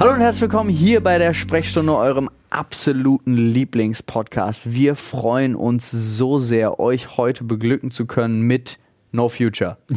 Hallo und herzlich willkommen hier bei der Sprechstunde, eurem absoluten Lieblingspodcast. Wir freuen uns so sehr, euch heute beglücken zu können mit No Future.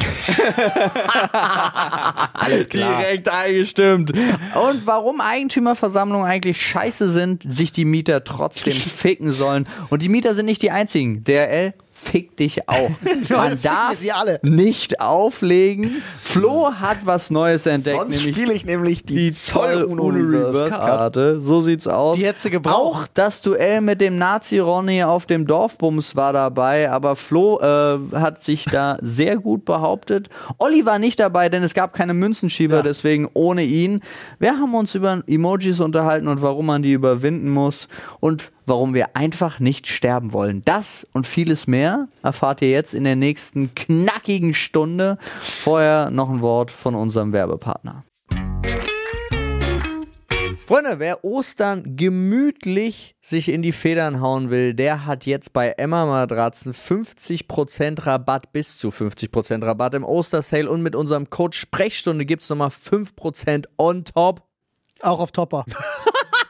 Alles klar. Direkt eingestimmt. Und warum Eigentümerversammlungen eigentlich scheiße sind, sich die Mieter trotzdem ficken sollen. Und die Mieter sind nicht die einzigen. DRL fick dich auch. Man darf sie alle. nicht auflegen. Flo hat was Neues entdeckt, Sonst spiele ich nämlich die, die Zoll Zoll-Uno Uno Reverse Reverse Card. Karte. So sieht's aus. Die hättest du gebraucht. Auch das Duell mit dem Nazi Ronny auf dem Dorfbums war dabei, aber Flo äh, hat sich da sehr gut behauptet. Olli war nicht dabei, denn es gab keine Münzenschieber, Ja. deswegen ohne ihn. Wir haben uns über Emojis unterhalten und warum man die überwinden muss und warum wir einfach nicht sterben wollen. Das und vieles mehr erfahrt ihr jetzt in der nächsten knackigen Stunde. Vorher noch ein Wort von unserem Werbepartner. Freunde, wer Ostern gemütlich sich in die Federn hauen will, der hat jetzt bei Emma Matratzen 50% Rabatt bis zu 50% Rabatt im Ostersale und mit unserem Code Sprechstunde gibt's nochmal 5% on top. Auch auf Topper.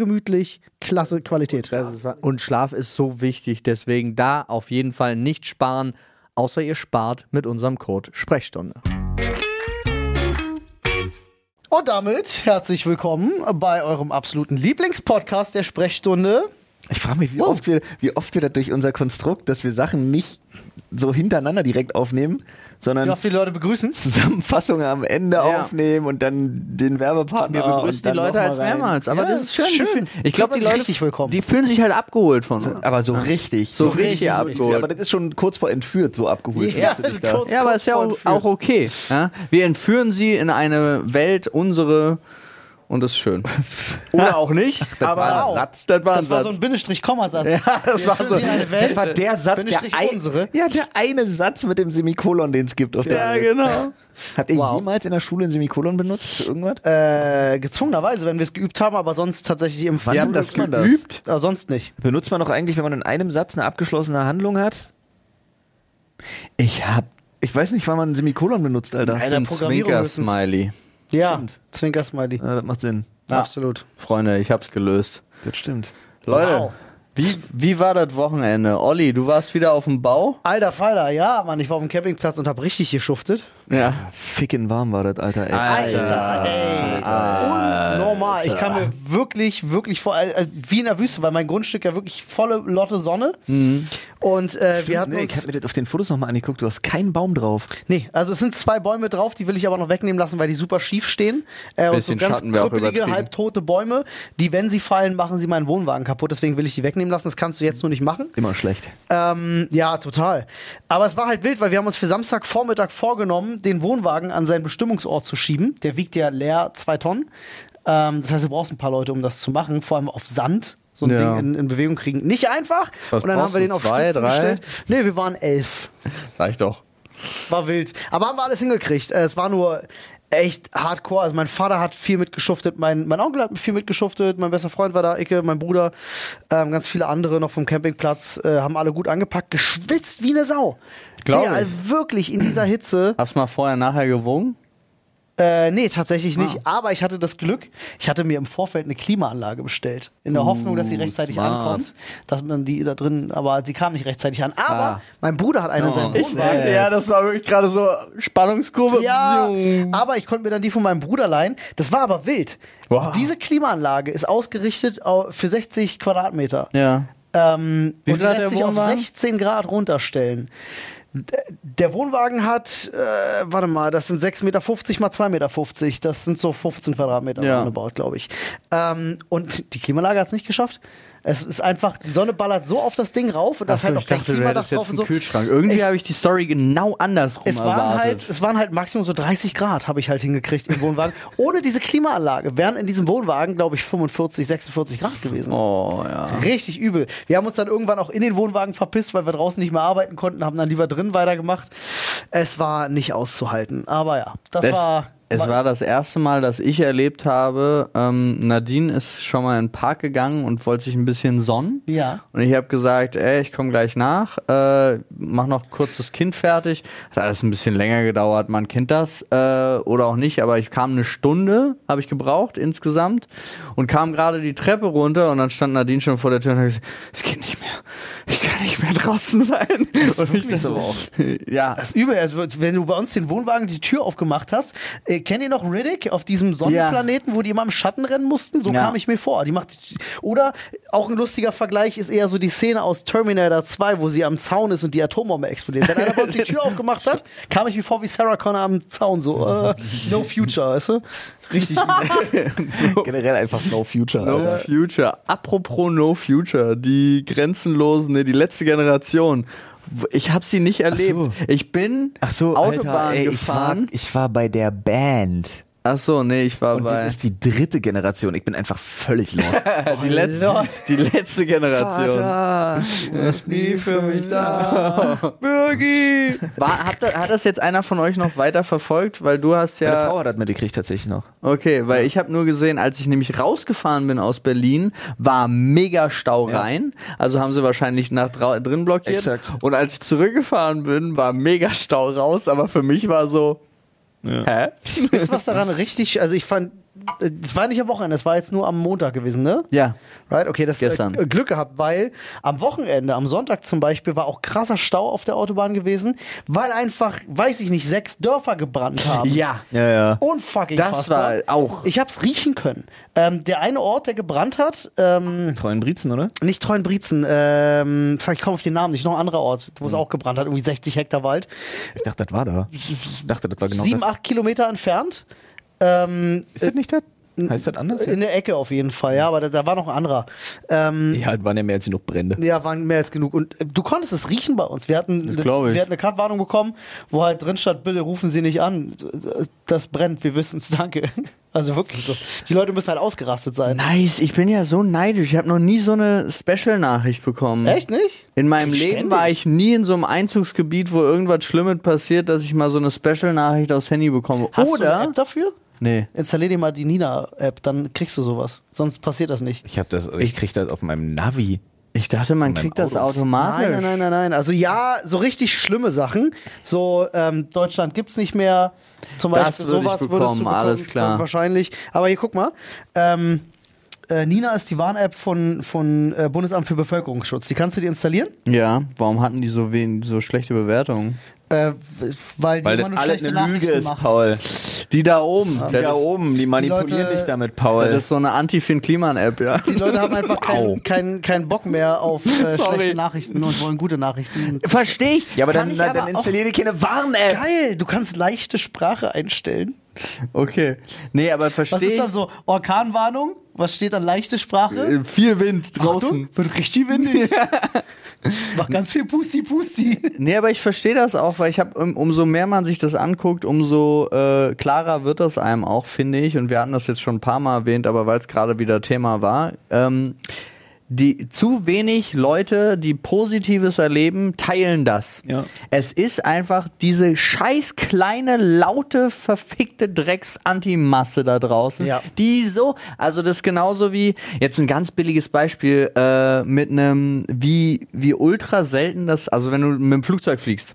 gemütlich, klasse Qualität. Ist, und Schlaf ist so wichtig, deswegen da auf jeden Fall nicht sparen, außer ihr spart mit unserem Code Sprechstunde. Und damit herzlich willkommen bei eurem absoluten Lieblingspodcast der Sprechstunde. Ich frage mich, wie, oft wir, wie oft wir das durch unser Konstrukt, dass wir Sachen nicht so hintereinander direkt aufnehmen, sondern Wie oft die Leute begrüßen. Zusammenfassungen am Ende Ja. aufnehmen und dann den Werbepartner. Wir begrüßen und die dann Leute als rein. mehrmals, aber Ja, das ist schön. schön. Fühlen- Ich glaube, die Leute, richtig willkommen. die fühlen sich halt abgeholt von uns. Aber so richtig. So richtig abgeholt. Aber das ist schon kurz vor entführt, so abgeholt. Ja, du kurz- Ja, aber ist ja auch, auch okay. Ja? Wir entführen sie in eine Welt, unsere, und das ist schön. Oder auch nicht. aber war ein auch. Satz. Das war ein Das war Satz. so ein Bindestrich-Kommasatz. Ja, das war so. Das war der Satz, der, unsere. ja, der eine Satz mit dem Semikolon, den es gibt auf der ja, Welt. genau. Habt ihr Wow. jemals in der Schule ein Semikolon benutzt für irgendwas? Äh, gezwungenerweise, wenn wir es geübt haben, aber sonst tatsächlich im Wann Wir haben das geübt? Aber sonst nicht. Benutzt man doch eigentlich, wenn man in einem Satz eine abgeschlossene Handlung hat? Ich hab, ich weiß nicht, wann man ein Semikolon benutzt, Alter. Ein Programmierung höchstens. Zwinker-Smiley. Ja, Stimmt. Zwinker-Smiley. Ja, das macht Sinn. Absolut. Freunde, ich hab's gelöst. Das stimmt. Leute, Wow. wie, wie war das Wochenende? Olli, du warst wieder auf dem Bau? Alter Falter, ja, Mann, ich war auf dem Campingplatz und hab richtig geschuftet. Ja. Ficken warm war das, Alter. Ey. Alter, ey. Unnormal. Ich kam mir wirklich, wirklich vor, äh, wie in der Wüste, weil mein Grundstück ja wirklich volle Lotte Sonne. Und äh, wir hatten Nee, ich uns. hab mir das auf den Fotos nochmal angeguckt, du hast keinen Baum drauf. Nee, also es sind zwei Bäume drauf, die will ich aber noch wegnehmen lassen, weil die super schief stehen. Äh, und so ganz krüppelige, halbtote Bäume, die, wenn sie fallen, machen sie meinen Wohnwagen kaputt. Deswegen will ich die wegnehmen lassen. Das kannst du jetzt nur nicht machen. Immer schlecht. Ähm, ja, total. Aber es war halt wild, weil wir haben uns für Samstagvormittag vorgenommen, den Wohnwagen an seinen Bestimmungsort zu schieben. Der wiegt ja leer zwei Tonnen. Ähm, das heißt, du brauchst ein paar Leute, um das zu machen, vor allem auf Sand. So ein Ja. Ding in, in Bewegung kriegen. Nicht einfach. Was und dann haben wir den auf Zwei, Stützen drei? gestellt. Nee, wir waren elf. Sag ich doch. War wild. Aber haben wir alles hingekriegt. Äh, Es war nur echt hardcore. Also mein Vater hat viel mitgeschuftet, mein, mein Onkel hat viel mitgeschuftet, mein bester Freund war da, Icke, mein Bruder, ähm, ganz viele andere noch vom Campingplatz, äh, haben alle gut angepackt, geschwitzt wie eine Sau. Glaub Der, ich. wirklich in dieser Hitze. Hast du mal vorher, nachher gewogen? Äh, nee, tatsächlich nicht. Ah. Aber ich hatte das Glück, ich hatte mir im Vorfeld eine Klimaanlage bestellt. In der Hoffnung, dass sie rechtzeitig smart. ankommt. Dass man die da drin, aber sie kam nicht rechtzeitig an. Aber Ah. mein Bruder hat einen in seinem Wohnwagen. Ja, das war wirklich gerade so Spannungskurve. Ja, aber ich konnte mir dann die von meinem Bruder leihen. Das war aber wild. Wow. Diese Klimaanlage ist ausgerichtet au- für 60 Quadratmeter. Ja. Ähm, Wie und lässt sich auf Wohnwagen? 16 Grad runterstellen. Der Wohnwagen hat, äh, warte mal, das sind 6,50 Meter mal 2,50 Meter. Das sind so 15 Quadratmeter Ja. roundabout, glaube ich. Ähm, und die Klimaanlage hat es nicht geschafft. Es ist einfach, die Sonne ballert so auf das Ding rauf und da ist Achso, halt noch ich kein dachte, Klimadach drauf jetzt und so. Kühlschrank. Irgendwie habe ich die Story genau andersrum Es waren, erwartet. halt, es waren halt maximum so 30 Grad, habe ich halt hingekriegt im Wohnwagen. Ohne diese Klimaanlage wären in diesem Wohnwagen, glaube ich, 45, 46 Grad gewesen. oh, ja. Richtig übel. Wir haben uns dann irgendwann auch in den Wohnwagen verpisst, weil wir draußen nicht mehr arbeiten konnten, haben dann lieber drin weitergemacht. Es war nicht auszuhalten. Aber ja, das, Das, war. Es war das erste Mal, dass ich erlebt habe, ähm, Nadine ist schon mal in den Park gegangen und wollte sich ein bisschen sonnen. Ja. Und ich habe gesagt, ey, ich komme gleich nach, äh, mach noch kurz das Kind fertig. Hat alles ein bisschen länger gedauert, man kennt das äh, oder auch nicht, aber ich kam eine Stunde, habe ich gebraucht insgesamt und kam gerade die Treppe runter und dann stand Nadine schon vor der Tür und hat gesagt, es geht nicht mehr, ich kann nicht mehr draußen sein. Und ich so. so, ja, Das ist übel. Also, wenn du bei uns den Wohnwagen die Tür aufgemacht hast, äh, kennt ihr noch Riddick auf diesem Sonnenplaneten, wo die immer im Schatten rennen mussten? So Ja. kam ich mir vor. Die macht, oder auch ein lustiger Vergleich ist eher so die Szene aus Terminator 2, wo sie am Zaun ist und die Atombombe explodiert. Wenn einer bei uns die Tür aufgemacht hat, kam ich mir vor wie Sarah Connor am Zaun. So, äh, no future, weißt du? Richtig. Generell einfach No Future. No Alter. Future. Apropos No Future, die grenzenlosen, ne, die letzte Generation. Ich habe sie nicht erlebt. Ich bin Ach so, Autobahn Alter, ey, ich war, gefahren. ich war bei der Band. Ach so, nee, ich war Und bei das ist die dritte Generation. Ich bin einfach völlig lost. die letzte, die letzte Generation. Vater, Du bist nie für mich da. Birgi! War, hat, da- hat das jetzt einer von euch noch weiter verfolgt? Weil du hast Meine ja. Frau hat das mitgekriegt tatsächlich noch. Okay, weil ich habe nur gesehen, als ich nämlich rausgefahren bin aus Berlin, war mega Stau Ja. rein. Also haben sie wahrscheinlich nach drin blockiert. Exakt. Und als ich zurückgefahren bin, war mega Stau raus. Aber für mich war so, hä? Ist was daran richtig, also ich fand, es war nicht am Wochenende, es war jetzt nur am Montag gewesen, ne? Ja. Right? Okay, das Gestern. Äh, Glück gehabt, weil am Wochenende, am Sonntag zum Beispiel, war auch krasser Stau auf der Autobahn gewesen, weil einfach, weiß ich nicht, sechs Dörfer gebrannt haben. Ja. Ja, ja. Unfucking Das fassbar. war auch- Ich hab's riechen können. Ähm, der eine Ort, der gebrannt hat, ähm, Treuen Briezen, oder? nicht Treuenbrietzen, ähm, ich komme auf den Namen nicht, noch ein anderer Ort, wo Hm. es auch gebrannt hat, irgendwie 60 Hektar Wald. Ich dachte, das war da. Ich dachte, das war genau Sieben, acht Kilometer entfernt. Ähm, Ist das nicht das? Heißt das anders? in der Ecke auf jeden Fall, ja, aber da, da war noch ein anderer. Ähm, Ja, das waren ja mehr als genug Brände. Ja, waren mehr als genug. Und äh, du konntest es riechen bei uns. Wir hatten, Das glaub ich. wir hatten eine Kartwarnung bekommen, wo halt drin stand, bitte rufen Sie nicht an. Das brennt, wir wissen es, danke. Also wirklich so. Die Leute müssen halt ausgerastet sein. Nice, ich bin ja so neidisch. Ich habe noch nie so eine Special-Nachricht bekommen. Echt nicht? In meinem Ständig. Leben war ich nie in so einem Einzugsgebiet, wo irgendwas Schlimmes passiert, dass ich mal so eine Special-Nachricht aufs Handy bekomme. Hast du Oder. eine App dafür? Nee. Installier dir mal die Nina-App, dann kriegst du sowas. Sonst passiert das nicht. Ich hab das, ich krieg das auf meinem Navi. Ich dachte, man kriegt das Auto. automatisch. Nein, nein, nein, nein, nein. Also ja, so richtig schlimme Sachen. So, ähm, Deutschland gibt's nicht mehr. Zum Das Beispiel würde ich sowas würdest du bekommen, alles klar. Wahrscheinlich. Aber hier guck mal. Ähm, äh, Nina ist die Warn-App von, von äh, Bundesamt für Bevölkerungsschutz. Die kannst du dir installieren, Ja, warum hatten die so, wen, so schlechte Bewertungen? Äh, weil die Weil immer das schlechte eine Lüge Nachrichten ist, macht. Paul. Die da oben. Die da oben, die manipulieren Leute- dich damit, Paul. Das ist so eine Anti-Finn-Kliman-App, ja. Die Leute haben einfach keinen kein, kein Bock mehr auf äh, schlechte Nachrichten und wollen gute Nachrichten. Verstehe ich. ja, aber Kann dann, ich dann, dann auch- installier dir keine Warn-App. Geil, du kannst leichte Sprache einstellen. Okay. Nee, aber Was verstehe ist ich. dann so? Orkanwarnung? Was steht dann leichte Sprache? Äh, Viel Wind draußen. Achtung, wird richtig windig. Mach ganz viel Pusti Pusti. Nee, aber ich verstehe das auch, weil ich habe, um, umso mehr man sich das anguckt, umso äh, klarer wird das einem auch, finde ich. Und wir hatten das jetzt schon ein paar Mal erwähnt, aber weil es gerade wieder Thema war. Ähm, die zu wenig Leute, die Positives erleben, teilen das. Ja. Es ist einfach diese scheiß kleine, laute, verfickte Drecks-Antimasse da draußen, Ja. die so, also das ist genauso wie, jetzt ein ganz billiges Beispiel, äh, mit einem, wie, wie ultra selten das, also wenn du mit dem Flugzeug fliegst,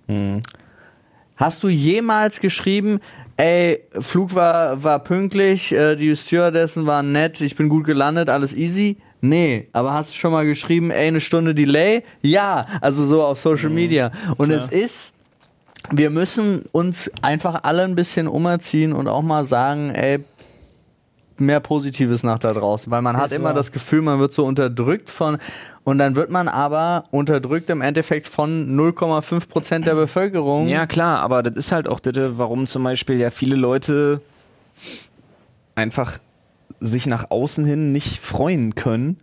hast du jemals geschrieben, ey, Flug war, war pünktlich, äh, die Stewardessen waren nett, ich bin gut gelandet, alles easy? Nee, aber hast du schon mal geschrieben, ey, eine Stunde Delay? Ja, also so auf Social Media. Und es ist, wir müssen uns einfach alle ein bisschen umerziehen und auch mal sagen, ey, mehr Positives nach da draußen, weil man hat Ist immer das Gefühl, man wird so unterdrückt von und dann wird man aber unterdrückt im Endeffekt von 0,5 Prozent der Bevölkerung. Ja, klar, aber das ist halt auch das, warum zum Beispiel ja viele Leute einfach sich nach außen hin nicht freuen können,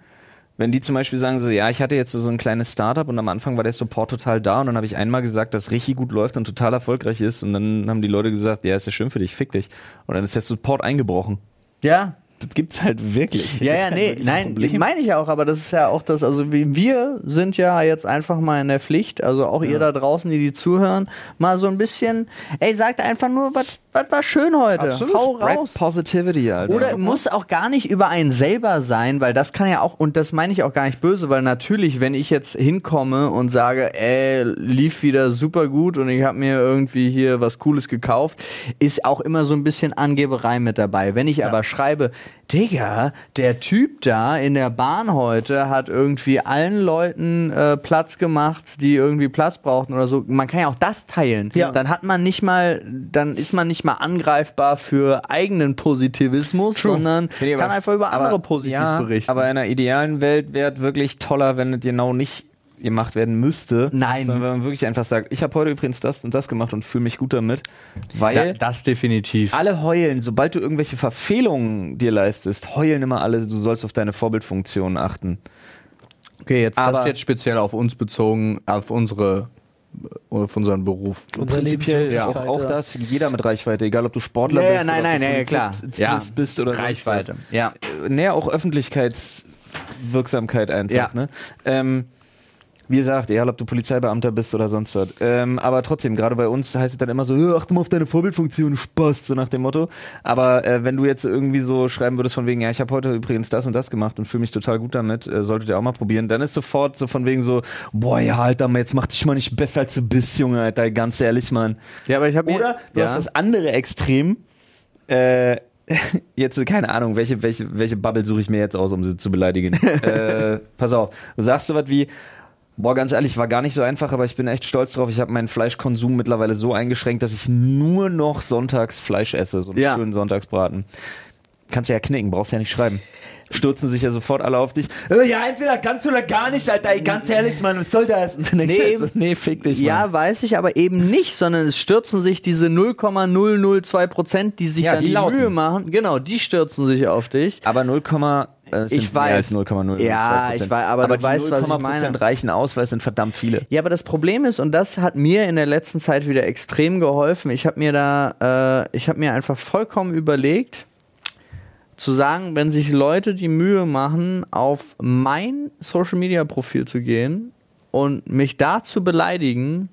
Wenn die zum Beispiel sagen so, ja, ich hatte jetzt so, ein kleines Startup und am Anfang war der Support total da und dann habe ich einmal gesagt, dass richtig gut läuft und total erfolgreich ist und dann haben die Leute gesagt, ja, ist ja schön für dich, fick dich. Und dann ist der Support eingebrochen. Ja, Das gibt's halt wirklich. Ja, ja, nee, nein, meine ich auch, aber das ist ja auch das, also wir sind ja jetzt einfach mal in der Pflicht, also auch ihr da draußen, die die zuhören, mal so ein bisschen, ey, sagt einfach nur, was was war schön heute, Absolut. hau Spread raus. Positivity, Alter. Oder muss auch gar nicht über einen selber sein, weil das kann ja auch, und das meine ich auch gar nicht böse, weil natürlich, wenn ich jetzt hinkomme und sage, ey, lief wieder super gut und ich habe mir irgendwie hier was Cooles gekauft, ist auch immer so ein bisschen Angeberei mit dabei. Wenn ich aber schreibe, Digga, der Typ da in der Bahn heute hat irgendwie allen Leuten äh, Platz gemacht, die irgendwie Platz brauchten oder so. Man kann ja auch das teilen. Ja. Dann hat man nicht mal, dann ist man nicht mal angreifbar für eigenen Positivismus, sondern Finde ich kann einfach über andere aber- positiv ja, berichten. Aber in einer idealen Welt wäre es wirklich toller, wenn es genau nicht gemacht werden müsste. Nein. Sondern wenn man wirklich einfach sagt, ich habe heute übrigens das und das gemacht und fühle mich gut damit. Weil Da, das definitiv. alle heulen, sobald du irgendwelche Verfehlungen dir leistest, heulen immer alle, du sollst auf deine Vorbildfunktion achten. Okay, jetzt das Aber- ist jetzt speziell auf uns bezogen, auf unsere, auf unseren Beruf. Unsere Prinzipiell ja. auch, auch das, jeder mit Reichweite, egal ob du Sportler Ja, ja, bist nein, nein, nein, klar. Ja. bist oder Reichweite. Ja. Äh, Näher auch Öffentlichkeitswirksamkeit einfach. Ja. Ne? Ähm, wie gesagt, egal ob du Polizeibeamter bist oder sonst was. Ähm, aber trotzdem, gerade bei uns heißt es dann immer so, "Ja, achte mal auf deine Vorbildfunktion, Spaß, so nach dem Motto. Aber äh, wenn du jetzt irgendwie so schreiben würdest von wegen, ja, ich habe heute übrigens das und das gemacht und fühle mich total gut damit, äh, solltet ihr auch mal probieren, dann ist sofort so von wegen so, boah, ja, Alter, jetzt mach dich mal nicht besser als du bist, Junge, Alter, ganz ehrlich, Mann. Ja, aber ich habe Oder du ja. hast das andere Extrem. Äh, jetzt keine Ahnung, welche, welche, welche Bubble suche ich mir jetzt aus, um sie zu beleidigen. äh, pass auf, du sagst so was wie, boah, ganz ehrlich, war gar nicht so einfach, aber ich bin echt stolz drauf. Ich habe meinen Fleischkonsum mittlerweile so eingeschränkt, dass ich nur noch sonntags Fleisch esse, so einen Ja. schönen Sonntagsbraten. Kannst ja knicken, brauchst ja nicht schreiben. Stürzen sich ja sofort alle auf dich. Äh, Ja, entweder kannst du oder gar nicht, Alter. Ey, ganz ehrlich, Mann, was soll das? Nee, halt so, nee, fick dich, Mann. Ja, weiß ich, aber eben nicht, sondern es stürzen sich diese 0,002 Prozent, die sich Ja, dann die die. Mühe machen. Genau, die stürzen sich auf dich. Aber 0, äh, es Ich sind mehr weiß. als 0,0. Ja, ich weiß, aber du die weißt, was ich 0,0% meine. reichen aus, weil es sind verdammt viele. Ja, aber das Problem ist, und das hat mir in der letzten Zeit wieder extrem geholfen, ich habe mir da, äh, ich habe mir einfach vollkommen überlegt, zu sagen, wenn sich Leute die Mühe machen, auf mein Social Media Profil zu gehen und mich da zu beleidigen,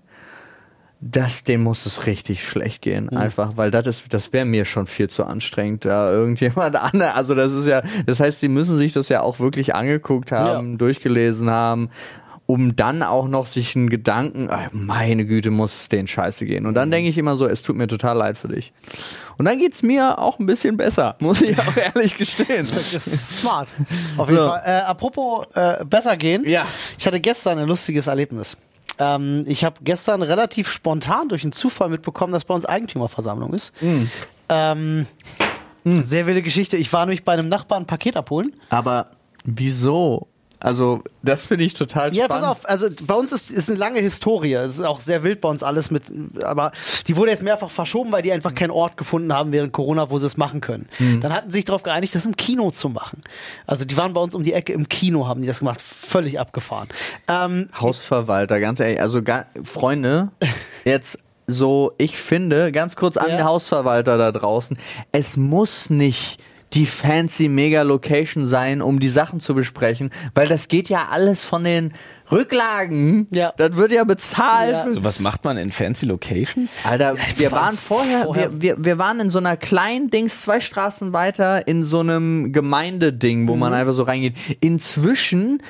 das, dem muss es richtig schlecht gehen, einfach, weil das ist, das wäre mir schon viel zu anstrengend, da irgendjemand anderes, also das ist ja, das heißt, die müssen sich das ja auch wirklich angeguckt haben, Ja. durchgelesen haben, um dann auch noch sich einen Gedanken, meine Güte, muss es denen scheiße gehen. Und dann denke ich immer so, es tut mir total leid für dich. Und dann geht's mir auch ein bisschen besser, muss ich auch ehrlich gestehen. Das ist smart. Auf jeden So. Fall. Äh, apropos äh, besser gehen. Ja. Ich hatte gestern ein lustiges Erlebnis. Ähm, ich habe gestern relativ spontan durch einen Zufall mitbekommen, dass bei uns Eigentümerversammlung ist. Mhm. Ähm, Sehr wilde Geschichte. Ich war nämlich bei einem Nachbarn ein Paket abholen. Aber wieso? Also, das finde ich total Ja, spannend. pass auf, also bei uns ist, ist eine lange Historie. Es ist auch sehr wild bei uns alles mit, aber die wurde jetzt mehrfach verschoben, weil die einfach keinen Ort gefunden haben während Corona, wo sie es machen können. Dann hatten sie sich darauf geeinigt, das im Kino zu machen. Also die waren bei uns um die Ecke im Kino, haben die das gemacht. Völlig abgefahren. Ähm, Hausverwalter, ganz ehrlich, also ga, Freunde, jetzt so, ich finde, ganz kurz an Ja. den Hausverwalter da draußen, es muss nicht die fancy Mega-Location sein, um die Sachen zu besprechen, weil das geht ja alles von den Rücklagen. Ja. Das wird ja bezahlt. Ja. So, was macht man in fancy Locations? Alter, wir waren vorher, vorher- Wir, wir, wir waren in so einer kleinen Dings, zwei Straßen weiter, in so einem Gemeindeding, wo Mhm. man einfach so reingeht. Inzwischen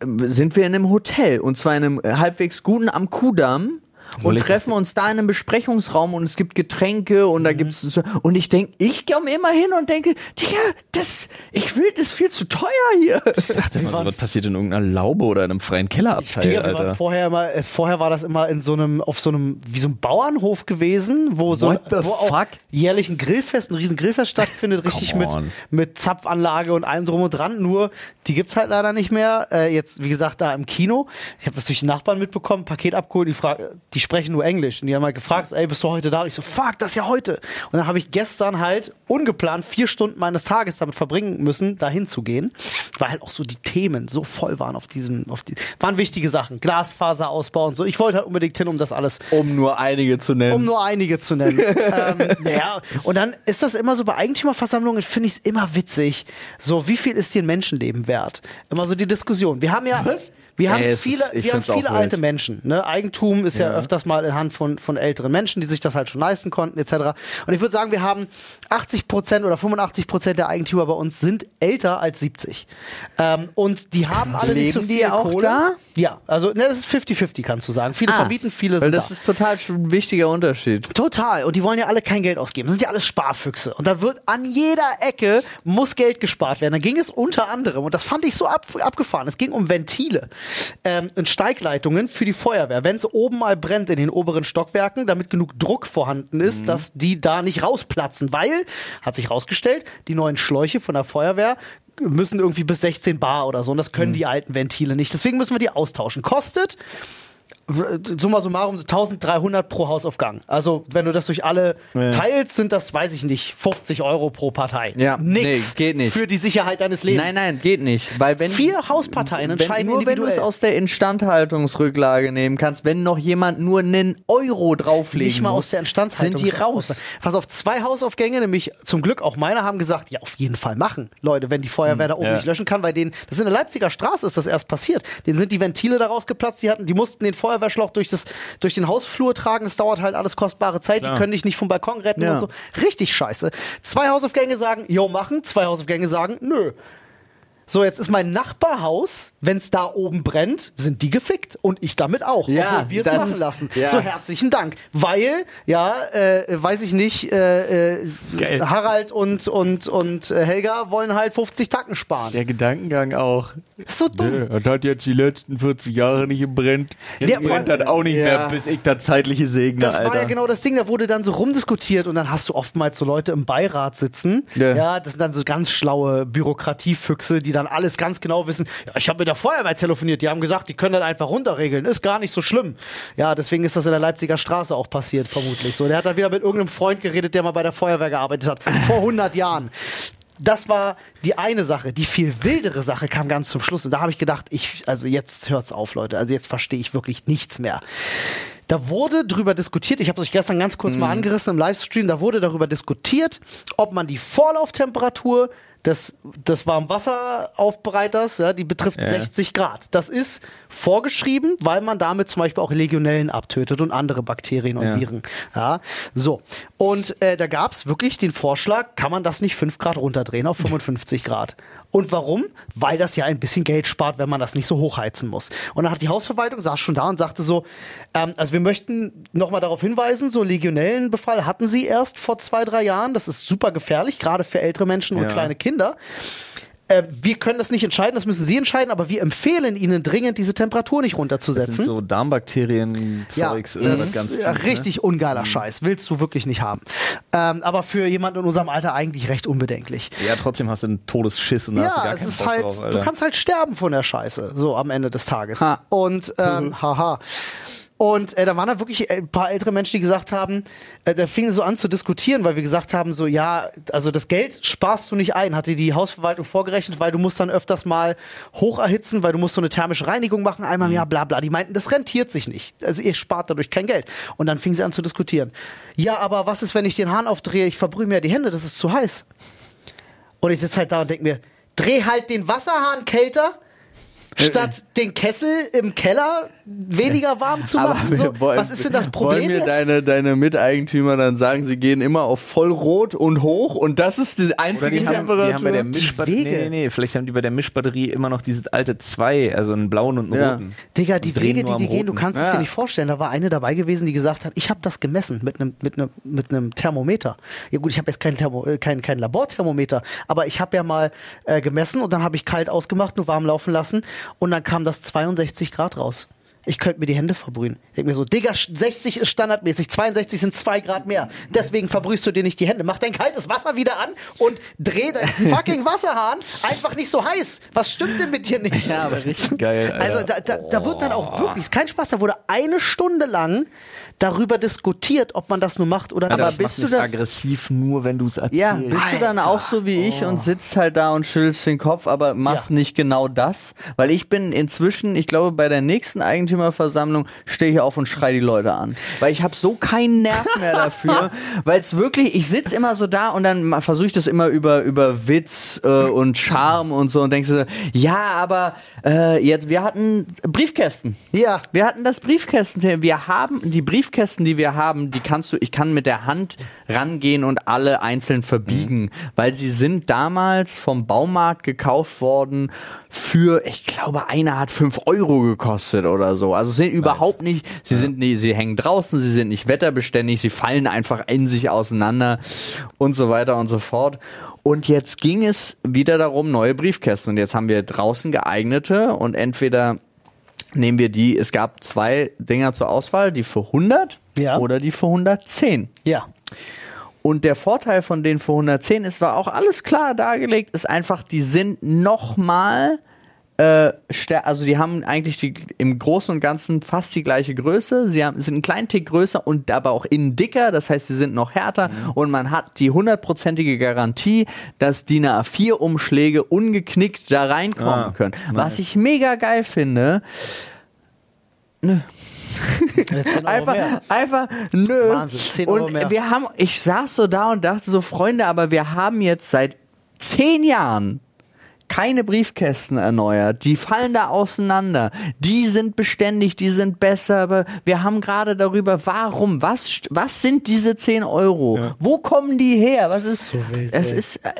äh, sind wir in einem Hotel und zwar in einem halbwegs guten am Kudamm. Und treffen uns da in einem Besprechungsraum und es gibt Getränke und Mhm. da gibt's so, und ich denke, ich komme immer hin und denke, Digga, das, ich will, das ist viel zu teuer hier. Ich dachte immer, so was passiert in irgendeiner Laube oder in einem freien Kellerabteil, Digga, wir waren Alter. vorher immer, äh, vorher war das immer in so einem, auf so einem, wie so einem Bauernhof gewesen, wo so, What the wo auch jährlich ein Grillfest, ein riesen Grillfest stattfindet, richtig mit, mit Zapfanlage und allem drum und dran. Nur, die gibt's halt leider nicht mehr. Äh, jetzt, wie gesagt, da im Kino. Ich habe das durch die Nachbarn mitbekommen, Paket abgeholt. Die, Frage, die die sprechen nur Englisch. Und die haben halt gefragt, ey, bist du heute da? Und ich so, fuck, das ist ja heute. Und dann habe ich gestern halt ungeplant vier Stunden meines Tages damit verbringen müssen, dahin zu gehen, weil halt auch so die Themen so voll waren auf diesem, auf die, waren wichtige Sachen. Glasfaserausbau und so. Ich wollte halt unbedingt hin, um das alles Um nur einige zu nennen. um nur einige zu nennen. ähm, ja, und dann ist das immer so bei Eigentümerversammlungen, finde ich es immer witzig. So, wie viel ist dir ein Menschenleben wert? Immer so die Diskussion. Wir haben ja, wir haben Ey, viele, ist- wir haben viele wild. alte Menschen. Ne? Eigentum ist ja. Ja. öfters mal in Hand von, von älteren Menschen, die sich das halt schon leisten konnten, etc. Und ich würde sagen, wir haben 80 Prozent oder 85 Prozent der Eigentümer bei uns sind älter als 70. Ähm, und die haben alle nicht so Leben viel die auch Kohle. da? Ja, also ne, das ist 50-50, kannst du sagen. Viele Ah, vermieten, viele sind das da. ist total ein wichtiger Unterschied. Total. Und die wollen ja alle kein Geld ausgeben. Das sind ja alles Sparfüchse. Und da wird an jeder Ecke muss Geld gespart werden. Da ging es unter anderem, und das fand ich so ab, abgefahren, es ging um Ventile ähm, und Steigleitungen für die Feuerwehr. Wenn es oben mal brennt in den oberen Stockwerken, damit genug Druck vorhanden ist, dass die da nicht rausplatzen. Weil, hat sich rausgestellt, die neuen Schläuche von der Feuerwehr müssen irgendwie bis 16 Bar oder so. Und das können die alten Ventile nicht. Deswegen müssen wir die austauschen. Kostet summa summarum 1300 pro Hausaufgang. Also, wenn du das durch alle Ja. teilst, sind das, weiß ich nicht, 50 Euro pro Partei. Ja, Nix nee, geht nicht. Für die Sicherheit deines Lebens. Nein, nein, geht nicht. Weil wenn, Vier Hausparteien wenn, entscheiden Nur wenn du es aus der Instandhaltungsrücklage nehmen kannst, wenn noch jemand nur einen Euro drauflegen nicht mal muss, aus der Instandhaltung. sind die raus. Pass auf, zwei Hausaufgänge, nämlich zum Glück auch meine, haben gesagt, ja, auf jeden Fall machen. Leute, wenn die Feuerwehr da oben ja. nicht löschen kann, weil denen, das ist in der Leipziger Straße ist das erst passiert. Denen sind die Ventile da rausgeplatzt, die hatten, die mussten den Feuerwehrschlauch durch das, durch den Hausflur tragen, das dauert halt alles kostbare Zeit, Klar. die können dich nicht vom Balkon retten Ja. und so. Richtig scheiße. Zwei Hausaufgänge sagen, jo, machen, zwei Hausaufgänge sagen, nö. So, jetzt ist mein Nachbarhaus, wenn es da oben brennt, sind die gefickt. Und ich damit auch. Ja, obwohl wir es machen lassen. ja. So, herzlichen Dank. Weil, ja, äh, weiß ich nicht, äh, äh, Geil. Harald und, und, und äh, Helga wollen halt 50 Tacken sparen. Der Gedankengang auch. Ist so dumm. Das hat jetzt die letzten 40 Jahre nicht gebrennt. Jetzt Ja, brennt das auch nicht Ja. mehr, bis ich das zeitliche segne, Das Alter. war ja genau das Ding, da wurde dann so rumdiskutiert und dann hast du oftmals so Leute im Beirat sitzen. Ja, Ja. das sind dann so ganz schlaue Bürokratiefüchse, die dann alles ganz genau wissen. Ja, ich habe mit der Feuerwehr telefoniert, die haben gesagt, die können das einfach runterregeln, ist gar nicht so schlimm. Ja, deswegen ist das in der Leipziger Straße auch passiert, vermutlich. So, der hat dann wieder mit irgendeinem Freund geredet, der mal bei der Feuerwehr gearbeitet hat, vor 100 Jahren. Das war die eine Sache. Die viel wildere Sache kam ganz zum Schluss. Und da habe ich gedacht, ich, also jetzt hört's auf, Leute. Also jetzt verstehe ich wirklich nichts mehr. Da wurde drüber diskutiert, ich habe es euch gestern ganz kurz mal angerissen im Livestream, da wurde darüber diskutiert, ob man die Vorlauftemperatur des, des Warmwasseraufbereiters, ja, die betrifft Ja. 60 Grad. Das ist vorgeschrieben, weil man damit zum Beispiel auch Legionellen abtötet und andere Bakterien und Ja. Viren. Ja, so. Und äh, da gab es wirklich den Vorschlag, kann man das nicht 5 Grad runterdrehen auf 55 Grad? Und warum? Weil das ja ein bisschen Geld spart, wenn man das nicht so hochheizen muss. Und dann hat die Hausverwaltung, saß schon da und sagte so, ähm, also wir möchten nochmal darauf hinweisen, so Legionellenbefall hatten sie erst vor zwei, drei Jahren. Das ist super gefährlich, gerade für ältere Menschen und Ja. kleine Kinder. Äh, wir können das nicht entscheiden, das müssen sie entscheiden, aber wir empfehlen ihnen dringend, diese Temperatur nicht das runterzusetzen. sind so Darmbakterien-Zeugs, Ja, irgendwas das ganz ist ja Fies, ne? richtig ungeiler Scheiß. Willst du wirklich nicht haben. Ähm, aber für jemanden in unserem Alter eigentlich recht unbedenklich. Ja, trotzdem hast du einen Todesschiss und da hast du Ja, gar es keinen ist Bock halt, drauf, du kannst halt sterben von der Scheiße, so am Ende des Tages. Ha. Und, ähm, haha. Und äh, da waren da wirklich äh, ein paar ältere Menschen, die gesagt haben, äh, da fingen so an zu diskutieren, weil wir gesagt haben, so ja, also das Geld sparst du nicht ein, hatte die Hausverwaltung vorgerechnet, weil du musst dann öfters mal hoch erhitzen, weil du musst so eine thermische Reinigung machen, einmal im Jahr, bla bla. Die meinten, das rentiert sich nicht. Also ihr spart dadurch kein Geld. Und dann fingen sie an zu diskutieren. Ja, aber was ist, wenn ich den Hahn aufdrehe, ich verbrühe mir die Hände, das ist zu heiß. Und ich sitze halt da und denke mir, dreh halt den Wasserhahn kälter, statt den Kessel im Keller weniger warm zu machen. So, wollen- was ist denn das Wollen Problem mir jetzt? deine, deine Miteigentümer dann sagen, sie gehen immer auf vollrot und hoch und das ist die einzige die haben, Temperatur? die haben bei der Mischbatterie, nee, nee, nee, vielleicht haben die bei der Mischbatterie immer noch dieses alte zwei, also einen blauen und einen Ja. roten. Digga, die Wege, die die gehen, du kannst es Ja. dir nicht vorstellen. Da war eine dabei gewesen, die gesagt hat, ich habe das gemessen mit einem mit einem mit einem Thermometer. Ja gut, ich habe jetzt kein, Thermo, äh, kein kein Laborthermometer, aber ich habe ja mal äh, gemessen und dann habe ich kalt ausgemacht, nur warm laufen lassen und dann kam das 62 Grad raus. Ich könnte mir die Hände verbrühen. Ich denke mir so, Digga, 60 ist standardmäßig, 62 sind 2 Grad mehr. Deswegen verbrühst du dir nicht die Hände. Mach dein kaltes Wasser wieder an und dreh deinen fucking Wasserhahn einfach nicht so heiß. Was stimmt denn mit dir nicht? Ja, aber richtig. Geil. Alter. Also da, da, da wird dann auch wirklich, ist kein Spaß, da wurde eine Stunde lang darüber diskutiert, ob man das nur macht oder Alter, nicht. das bist du mich da- aggressiv nur, wenn du es erzählst. Ja, bist du dann auch so wie ich und sitzt halt da und schüttelst den Kopf, aber machst Ja. nicht genau das? Weil ich bin inzwischen, ich glaube, bei der nächsten Eigentümerversammlung stehe ich auf und schreie die Leute an. Weil ich habe so keinen Nerv mehr dafür, weil es wirklich, ich sitz immer so da und dann versuche ich das immer über, über Witz äh, und Charme und so und denkst du, ja, aber äh, jetzt, wir hatten Briefkästen. Ja. Wir hatten das Briefkästen. Wir haben die Briefkästen, die wir haben, die kannst du, ich kann mit der Hand rangehen und alle einzeln verbiegen, weil sie sind damals vom Baumarkt gekauft worden für, ich glaube, einer hat fünf Euro gekostet oder so. Also sind überhaupt nicht, sie sind nicht, sie hängen draußen, sie sind nicht wetterbeständig, sie fallen einfach in sich auseinander und so weiter und so fort. Und jetzt ging es wieder darum, neue Briefkästen. Und jetzt haben wir draußen geeignete und entweder nehmen wir die, es gab zwei Dinger zur Auswahl, die für 100 Ja. oder die für 110. Ja. Und der Vorteil von den für 110 ist, war auch alles klar dargelegt, ist einfach, die sind nochmal, äh, also die haben eigentlich die, im Großen und Ganzen fast die gleiche Größe. Sie haben, sind einen kleinen Tick größer und aber auch innen dicker, das heißt, sie sind noch härter und man hat die hundertprozentige Garantie, dass DIN A4-Umschläge ungeknickt da reinkommen Ah, können. Was nice. ich mega geil finde, 10 Euro einfach, mehr. einfach, nö. Wahnsinn, 10 Euro und mehr. wir haben, ich saß so da und dachte so, Freunde, aber wir haben jetzt seit zehn Jahren keine Briefkästen erneuert. Die fallen da auseinander. Die sind beständig, die sind besser, aber wir haben gerade darüber, warum, was, was sind diese 10 Euro? Wo kommen die her? Was ist, So wild, es ey. ist, äh,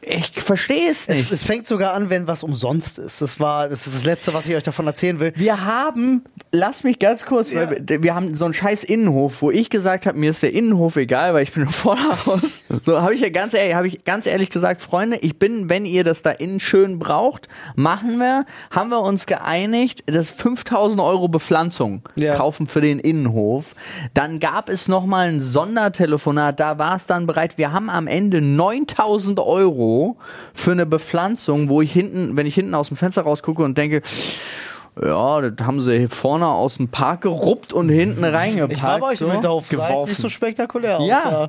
ich verstehe es nicht. es fängt sogar an, wenn was umsonst ist. Das war, das ist das Letzte, was ich euch davon erzählen will. Wir haben, lass mich ganz kurz, weil wir, wir haben so einen scheiß Innenhof, wo ich gesagt habe, mir ist der Innenhof egal, weil ich bin im Vorderhaus. So habe ich ja ganz ehrlich, habe ich ganz ehrlich gesagt, Freunde, ich bin, wenn ihr das da innen schön braucht, machen wir, haben wir uns geeinigt, das 5000 Euro Bepflanzung Ja. kaufen für den Innenhof. Dann gab es noch mal ein Sondertelefonat, da war es dann bereit. Wir haben am Ende 9000 Euro für eine Bepflanzung, wo ich hinten, wenn ich hinten aus dem Fenster rausgucke und denke, ja, das haben sie hier vorne aus dem Park geruppt und hinten reingepackt. Ich war bei euch so. Sah jetzt geworfen. nicht so spektakulär aus. Ja.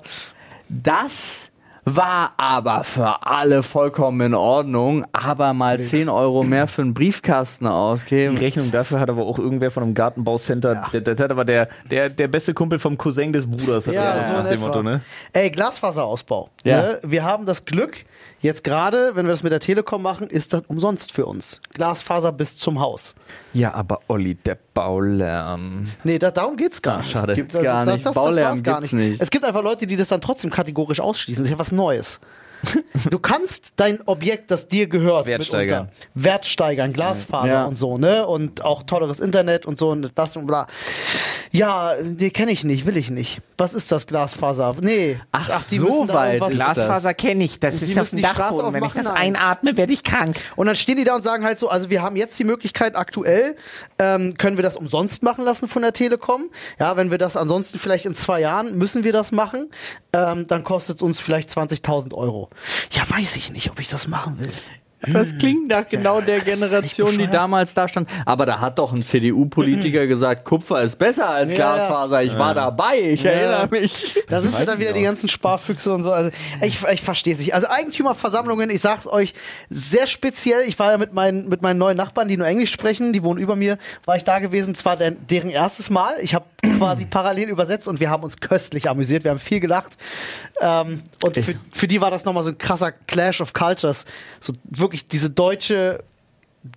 Das war aber für alle vollkommen in Ordnung, aber mal 10 Euro mehr für einen Briefkasten Die ausgeben. Rechnung dafür hat aber auch irgendwer von einem Gartenbaucenter. Der, der hat aber der, der, der beste Kumpel vom Cousin des Bruders. Hat Ja, er so nach dem. Motto, ne? Ey, Glasfaserausbau. Ja. Ne? Wir haben das Glück, jetzt gerade, wenn wir das mit der Telekom machen, ist das umsonst für uns. Glasfaser bis zum Haus. Ja, aber Olli, der Baulärm. Nee, da, darum geht's gar nicht. schade. Gibt- Gibt's gar nicht. Baulärm war's gar gibt's nicht. Es gibt einfach Leute, die das dann trotzdem kategorisch ausschließen. Das ist ja was Neues. Du kannst dein Objekt, das dir gehört, Wert steigern. mitunter Wert steigern, Glasfaser Ja. und so, ne? Und auch tolleres Internet und so und das und bla. Ja, die kenne ich nicht, will ich nicht. Was ist das Glasfaser? Nee. Ach, die so da weit. Glasfaser kenne ich, das Die ist auf dem Dachboden. Wenn ich das einatme, werde ich krank. Und dann stehen die da und sagen halt so, also wir haben jetzt die Möglichkeit aktuell, ähm, können wir das umsonst machen lassen von der Telekom. Ja, wenn wir das ansonsten vielleicht in zwei Jahren müssen wir das machen, ähm, dann kostet es uns vielleicht 20.000 Euro. Ja, weiß ich nicht, ob ich das machen will. Das klingt nach genau der Generation, die damals da stand. Aber da hat doch ein CDU-Politiker gesagt, Kupfer ist besser als Ja, Glasfaser. Ich war dabei, ich Ja. erinnere mich. Da sind dann wieder auch. die ganzen Sparfüchse und so. Also ich, ich verstehe es nicht. Also Eigentümerversammlungen, ich sag's euch, sehr speziell. Ich war ja mit meinen, mit meinen neuen Nachbarn, die nur Englisch sprechen, die wohnen über mir, war ich da gewesen. Zwar der, deren erstes Mal. Ich habe quasi parallel übersetzt und wir haben uns köstlich amüsiert. Wir haben viel gelacht. Ähm, und für, für die war das nochmal so ein krasser Clash of Cultures. So wirklich diese deutsche,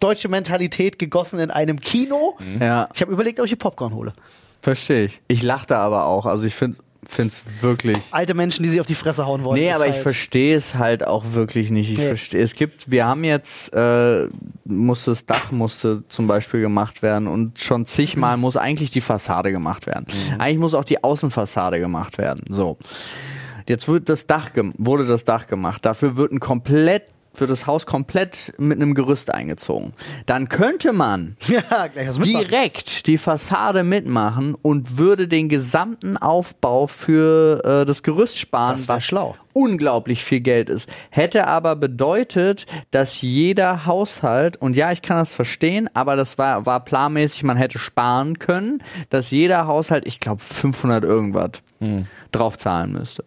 deutsche Mentalität gegossen in einem Kino. Ja, Ich habe überlegt, ob ich hier Popcorn hole. verstehe ich. Ich lachte aber auch. Also ich finde es wirklich. Alte Menschen, die sich auf die Fresse hauen wollen. Nee, aber ich halt- verstehe es halt auch wirklich nicht. Ich Nee. verstehe, es gibt, wir haben jetzt, äh, musste das Dach musste zum Beispiel gemacht werden und schon zigmal muss eigentlich die Fassade gemacht werden. Eigentlich muss auch die Außenfassade gemacht werden. So. Jetzt wird das Dach, wurde das Dach gemacht. Dafür wird ein komplett wird das Haus komplett mit einem Gerüst eingezogen. Dann könnte man Ja, direkt die Fassade mitmachen und würde den gesamten Aufbau für äh, das Gerüst sparen, Das was schlau. unglaublich viel Geld ist. Hätte aber bedeutet, dass jeder Haushalt, und ja, ich kann das verstehen, aber das war, war planmäßig, man hätte sparen können, dass jeder Haushalt, ich glaube, 500 irgendwas drauf zahlen müsste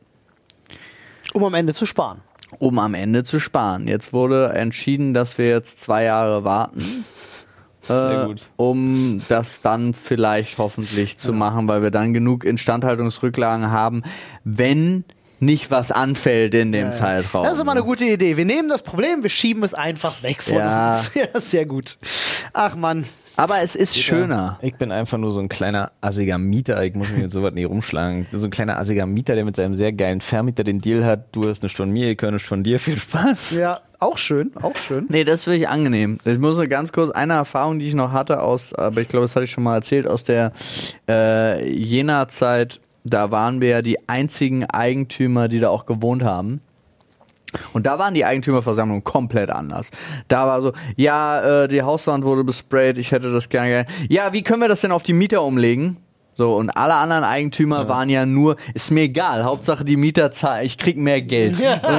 Um am Ende zu sparen. Um am Ende zu sparen. Jetzt wurde entschieden, dass wir jetzt zwei Jahre warten. Sehr äh, gut. Um das dann vielleicht hoffentlich zu machen, weil wir dann genug Instandhaltungsrücklagen haben, wenn nicht was anfällt in dem Zeitraum. Das ist immer eine gute Idee. Wir nehmen das Problem, wir schieben es einfach weg von Ja. uns. Ja, sehr gut. Ach Mann. Aber es ist schöner. Ich bin einfach nur so ein kleiner assiger Mieter. Ich muss mich mit sowas nicht rumschlagen. So ein kleiner assiger Mieter, der mit seinem sehr geilen Vermieter den Deal hat. Du hast nicht von mir, ich höre nicht von dir. Viel Spaß. Ja, auch schön, auch schön. Nee, das finde ich angenehm. Ich muss nur ganz kurz eine Erfahrung, die ich noch hatte aus, aber ich glaube, das hatte ich schon mal erzählt, aus der äh, Jena-Zeit. Da waren wir ja die einzigen Eigentümer, die da auch gewohnt haben. Und da waren die Eigentümerversammlungen komplett anders. Da war so, ja, äh, die Hauswand wurde besprayt, ich hätte das gerne. gerne. Ja, wie können wir das denn auf die Mieter umlegen? So, und alle anderen Eigentümer waren ja nur, ist mir egal, Hauptsache die Mieter zahlen, ich krieg mehr Geld.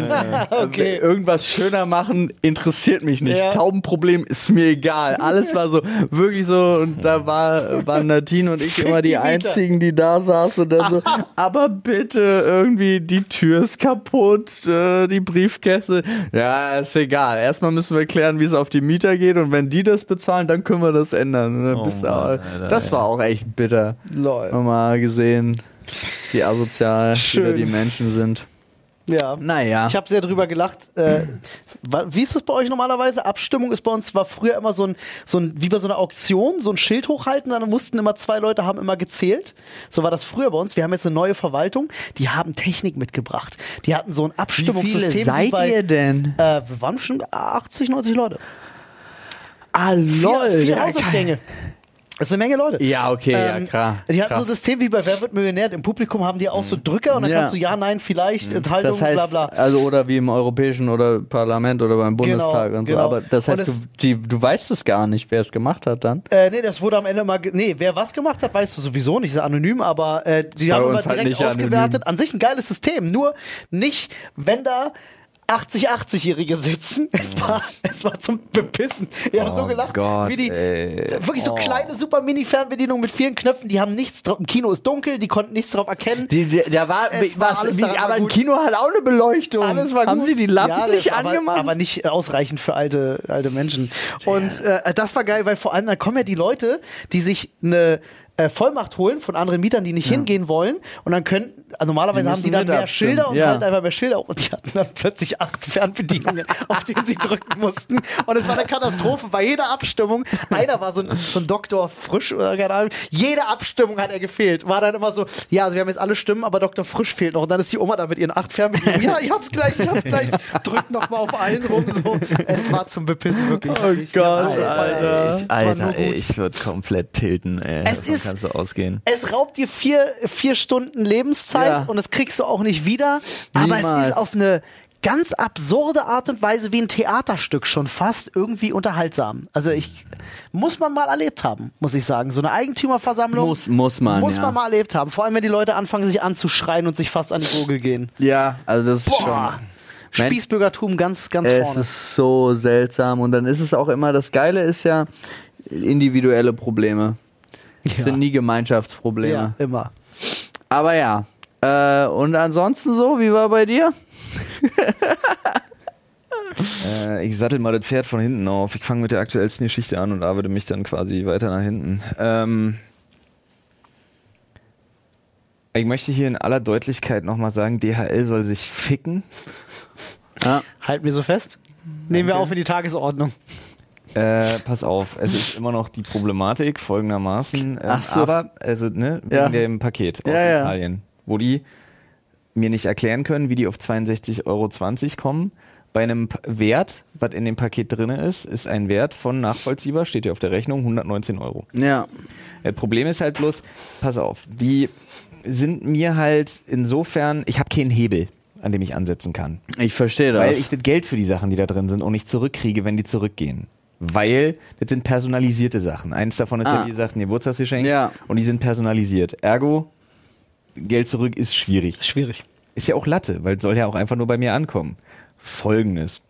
okay. Irgendwas schöner machen interessiert mich nicht. Ja. Taubenproblem ist mir egal. Alles war so, wirklich so, und da war, waren Nadine und ich immer die, die einzigen, die da saßen und dann so, aber bitte, irgendwie, die Tür ist kaputt, äh, die Briefkäste. Ja, ist egal. Erstmal müssen wir klären, wie es auf die Mieter geht und wenn die das bezahlen, dann können wir das ändern. Dann Oh Mann, Alter, das war auch echt bitter. Lol. Mal gesehen, wie asozial wieder die Menschen sind. Ja. Naja. Ich habe sehr drüber gelacht. Äh, wie ist es bei euch normalerweise? Abstimmung ist bei uns war früher immer so ein, so ein wie bei so einer Auktion, so ein Schild hochhalten, dann mussten immer zwei Leute haben immer gezählt. So war das früher bei uns. Wir haben jetzt eine neue Verwaltung, die haben Technik mitgebracht. Die hatten so ein Wie Abstimmungssystem. viele wie seid bei, ihr denn? Äh, wir waren schon 80, 90 Leute. Ah, Vier, vier ja, Hausaufgänge. Das ist eine Menge Leute. Ja, okay, ja, klar. Die hatten so ein System wie bei Wer wird Millionär. Im Publikum haben die auch so Drücker und dann Ja. kannst du ja, nein, vielleicht, Enthaltung, Das heißt, bla bla. also oder wie im Europäischen oder Parlament oder beim Bundestag und so. genau. Aber das heißt, es- du, die, du weißt es gar nicht, wer es gemacht hat dann. Äh, nee, das wurde am Ende mal. Nee, wer was gemacht hat, weißt du sowieso nicht, ist anonym, aber äh, die haben immer halt direkt nicht ausgewertet. anonym. An sich ein geiles System, nur nicht, wenn da 80, 80-Jährige sitzen. Es war, es war zum Bepissen. Ich habe Oh so gelacht, Gott, wie die ey. wirklich so Oh. kleine super Mini-Fernbedienungen mit vielen Knöpfen, die haben nichts drauf. Im Kino ist dunkel, die konnten nichts drauf erkennen. Die, die, da war, Es war alles wie, aber war ein. Kino hat auch eine Beleuchtung. Alles war Haben gut. sie die Lampen Ja, nicht aber, angemacht? Aber nicht ausreichend für alte, alte Menschen. Und äh, das war geil, weil vor allem dann kommen ja die Leute, die sich eine äh, Vollmacht holen von anderen Mietern, die nicht hingehen wollen. Und dann können, also normalerweise Die haben die dann mehr abstimmen, Schilder und ja. halt einfach mehr Schilder. Und die hatten dann plötzlich acht Fernbedienungen, auf denen sie drücken mussten. Und es war eine Katastrophe. Bei jeder Abstimmung, einer war so ein, so ein Doktor Frisch oder keine Ahnung, jede Abstimmung hat er gefehlt. War dann immer so, ja, also wir haben jetzt alle Stimmen, aber Dr. Frisch fehlt noch. Und dann ist die Oma da mit ihren acht Fernbedienungen. Ja, ich hab's gleich, ich hab's gleich. Drückt noch mal auf allen rum. So. Es war zum Bepissen wirklich. Oh Ich Gott, Alter. gefeiert. Ich, Alter, ey, ich würde komplett tilten, ey. Es ist- kannst du ausgehen. Es raubt dir vier, vier Stunden Lebenszeit Ja. und das kriegst du auch nicht wieder. Aber es Niemals. ist auf eine ganz absurde Art und Weise wie ein Theaterstück schon fast irgendwie unterhaltsam. Also ich muss man mal erlebt haben, muss ich sagen. So eine Eigentümerversammlung Muss- muss man, muss ja. man mal erlebt haben. Vor allem wenn die Leute anfangen sich anzuschreien und sich fast an die Gurgel gehen. ja, also das ist Boah. schon. Spießbürgertum ganz ganz Es vorne. ist so seltsam und dann ist es auch immer, das Geile ist ja individuelle Probleme. Es Ja. sind nie Gemeinschaftsprobleme. ja, immer. Aber ja. Äh, und ansonsten so, wie war bei dir? Äh, ich sattel mal das Pferd von hinten auf. Ich fange mit der aktuellsten Geschichte an und arbeite mich dann quasi weiter nach hinten. Ähm, ich möchte hier in aller Deutlichkeit nochmal sagen, DHL soll sich ficken. Ja. Halten wir so fest. Nehmen wir auf in die Tagesordnung. Äh, pass auf, es ist immer noch die Problematik folgendermaßen. Ähm, Ach so. Aber, also, ne, wegen Ja. dem Paket aus Ja, ja. Italien, wo die mir nicht erklären können, wie die auf 62,20 Euro kommen. Bei einem Wert, was in dem Paket drin ist, ist ein Wert von nachvollziehbar, steht ja auf der Rechnung, 119 Euro. Ja. Das Problem ist halt bloß, pass auf, die sind mir halt insofern, ich habe keinen Hebel. an dem ich ansetzen kann. Ich verstehe das. Weil ich das Geld für die Sachen, die da drin sind, auch nicht zurückkriege, wenn die zurückgehen. Weil das sind personalisierte Sachen. Eins davon ist Ah. ja, wie gesagt, ein Geburtstagsgeschenk. Ja. Und die sind personalisiert. Ergo, Geld zurück ist schwierig. Schwierig. Ist ja auch Latte, weil es soll ja auch einfach nur bei mir ankommen. Folgendes.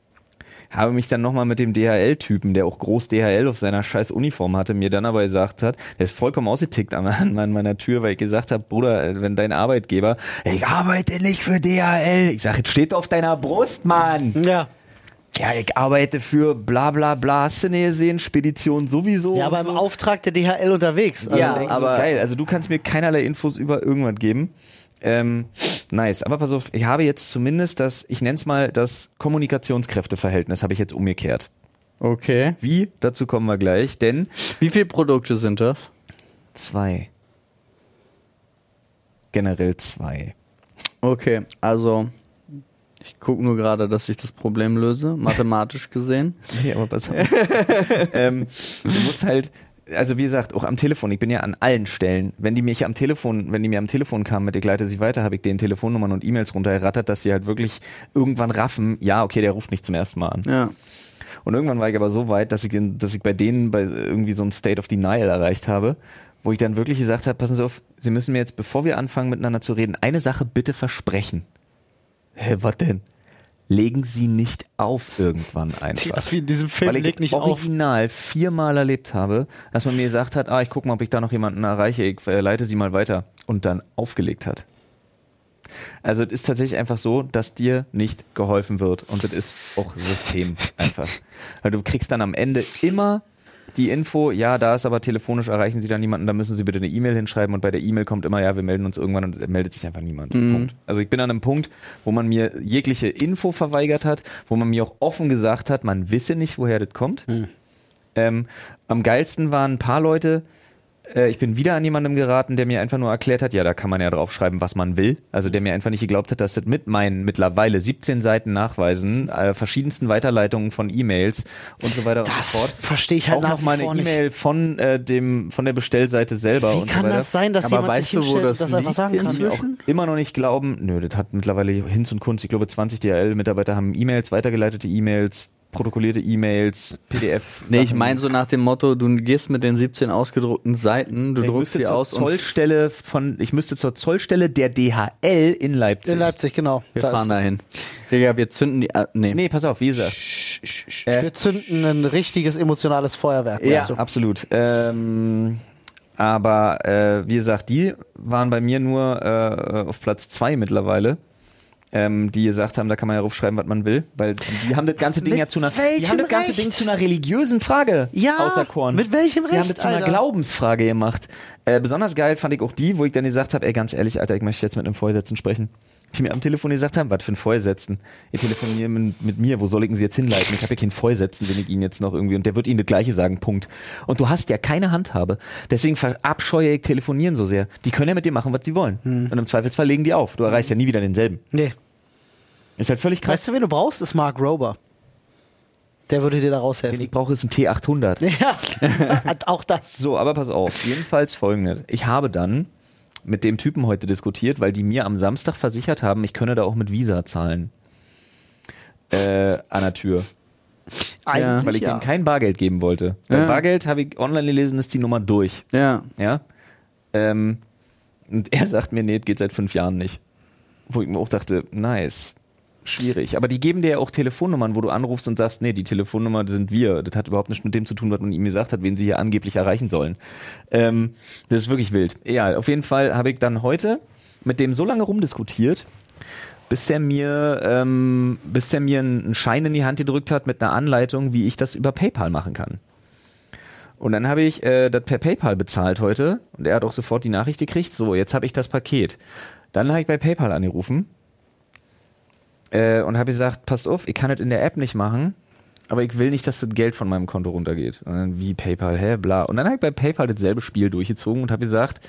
Habe mich dann nochmal mit dem DHL-Typen, der auch groß DHL auf seiner scheiß Uniform hatte, mir dann aber gesagt hat, der ist vollkommen ausgetickt an, meiner Tür, weil ich gesagt habe, Bruder, äh, wenn dein Arbeitgeber, ich arbeite nicht für DHL. Ich sage, es steht auf deiner Brust, Mann. Ja. Ja, ich arbeite für bla bla bla, hast du nicht gesehen, Spedition sowieso. Ja, aber im so. Auftrag der DHL unterwegs. Also Ja, aber- so, geil. Also du kannst mir keinerlei Infos über irgendwas geben. Ähm, nice. Aber pass auf, ich habe jetzt zumindest das, ich nenne es mal das Kommunikationskräfteverhältnis, habe ich jetzt umgekehrt. okay. Wie? Dazu kommen wir gleich, denn Wie viele Produkte sind das? zwei. Generell zwei. Okay, also ich gucke nur gerade, dass ich das Problem löse, mathematisch gesehen. Nee, aber pass auf. ähm, du musst halt, also wie gesagt, auch am Telefon, ich bin ja an allen Stellen, wenn die mich am Telefon, wenn die mir am Telefon kamen mit ich leite sie weiter, habe ich denen Telefonnummern und E-Mails runtergerattert, dass sie halt wirklich irgendwann raffen, ja, okay, der ruft mich zum ersten Mal an. Ja. Und irgendwann war ich aber so weit, dass ich, dass ich bei denen bei irgendwie so einem State of Denial erreicht habe, wo ich dann wirklich gesagt habe, passen Sie auf, Sie müssen mir jetzt, bevor wir anfangen miteinander zu reden, eine Sache bitte versprechen. Hä, was denn? Legen Sie nicht auf irgendwann einfach. Was wie in diesem Film, Weil ich leg nicht auf. original viermal erlebt habe, dass man mir gesagt hat, ah, ich gucke mal, ob ich da noch jemanden erreiche, ich äh, leite sie mal weiter und dann aufgelegt hat. Also es ist tatsächlich einfach so, dass dir nicht geholfen wird und das ist auch System einfach. Weil du kriegst dann am Ende immer die Info, ja, da ist aber telefonisch erreichen Sie da niemanden, da müssen Sie bitte eine E-Mail hinschreiben und bei der E-Mail kommt immer, ja, wir melden uns irgendwann und meldet sich einfach niemand. Punkt. Also ich bin an einem Punkt, wo man mir jegliche Info verweigert hat, wo man mir auch offen gesagt hat, man wisse nicht, woher das kommt. Ähm, am geilsten waren ein paar Leute, äh, ich bin wieder an jemandem geraten, der mir einfach nur erklärt hat, ja, da kann man ja draufschreiben, was man will. Also der mir einfach nicht geglaubt hat, dass das mit meinen mittlerweile 17 Seiten Nachweisen, äh, verschiedensten Weiterleitungen von E-Mails und so weiter und Das so fort. verstehe ich halt auch nach noch wie mal eine. E-Mail von äh, dem von der Bestellseite selber Wie und kann so weiter. das sein, dass Aber jemand sich hinstellt und das das einfach liegt sagen kann? inzwischen? immer noch nicht glauben, nö, das hat mittlerweile Hinz und Kunst, ich glaube 20 DHL-Mitarbeiter haben E-Mails, weitergeleitete E-Mails, protokollierte E-Mails, PDF. Nee, ich meine so nach dem Motto, du gehst mit den 17 ausgedruckten Seiten, du ich druckst sie zur aus und Zollstelle von, ich müsste zur Zollstelle der DHL in Leipzig. In Leipzig, genau. wir Da fahren dahin. Digga, wir zünden die. Äh, nee. Nee, pass auf, wie gesagt. Äh, Wir zünden ein richtiges emotionales Feuerwerk. Ja. weißt du? Absolut. Ähm, aber äh, wie gesagt, die waren bei mir nur äh, auf Platz zwei mittlerweile. Ähm, die gesagt haben, da kann man ja raufschreiben, was man will, weil die haben das ganze Ding Mit ja zu einer, die haben das ganze Recht? Ding zu einer religiösen Frage Ja, auserkoren. mit welchem Die haben Recht, das zu einer Alter? Glaubensfrage gemacht. Äh, besonders geil fand ich auch die, wo ich dann gesagt habe, ey, ganz ehrlich, Alter, ich möchte jetzt mit einem Vorgesetzten sprechen. Die mir am Telefon gesagt haben, was für ein Vorgesetzten? Ihr telefoniert mit, mit mir, wo soll ich denn sie jetzt hinleiten? Ich habe ja keinen Vorgesetzten, den ich Ihnen jetzt noch irgendwie, und der wird Ihnen das Gleiche sagen, Punkt. Und du hast ja keine Handhabe. Deswegen verabscheue ich Telefonieren so sehr. Die können ja mit dir machen, was die wollen. Hm. Und im Zweifelsfall legen die auf. Du erreichst ja nie wieder denselben. Nee. Ist halt völlig krass. Weißt du, wen du brauchst? Ist Mark Rober. Der würde dir da raushelfen. ich brauche, ist ein T800. Ja, auch das. So, aber pass auf. Jedenfalls folgendes. Ich habe dann mit dem Typen heute diskutiert, weil die mir am Samstag versichert haben, ich könne da auch mit Visa zahlen. Äh, an der Tür. Eigentlich Weil ich ja. denen kein Bargeld geben wollte. Bei Ja. Bargeld habe ich online gelesen, ist die Nummer durch. Ja. Ja. Ähm, und er sagt mir, nee, das geht seit fünf Jahren nicht. Wo ich mir auch dachte, nice. Schwierig. Aber die geben dir ja auch Telefonnummern, wo du anrufst und sagst, nee, die Telefonnummer sind wir. Das hat überhaupt nichts mit dem zu tun, was man ihm gesagt hat, wen sie hier angeblich erreichen sollen. Ähm, das ist wirklich wild. Ja, auf jeden Fall habe ich dann heute mit dem so lange rumdiskutiert, bis der mir, ähm, bis der mir einen Schein in die Hand gedrückt hat mit einer Anleitung, wie ich das über PayPal machen kann. Und dann habe ich äh, das per PayPal bezahlt heute und er hat auch sofort die Nachricht gekriegt, so, jetzt habe ich das Paket. Dann habe ich bei PayPal angerufen äh, und habe gesagt, passt auf, ich kann das in der App nicht machen, aber ich will nicht, dass das Geld von meinem Konto runtergeht. Und dann, wie PayPal, hä, bla. Und dann habe ich bei PayPal dasselbe Spiel durchgezogen und habe gesagt,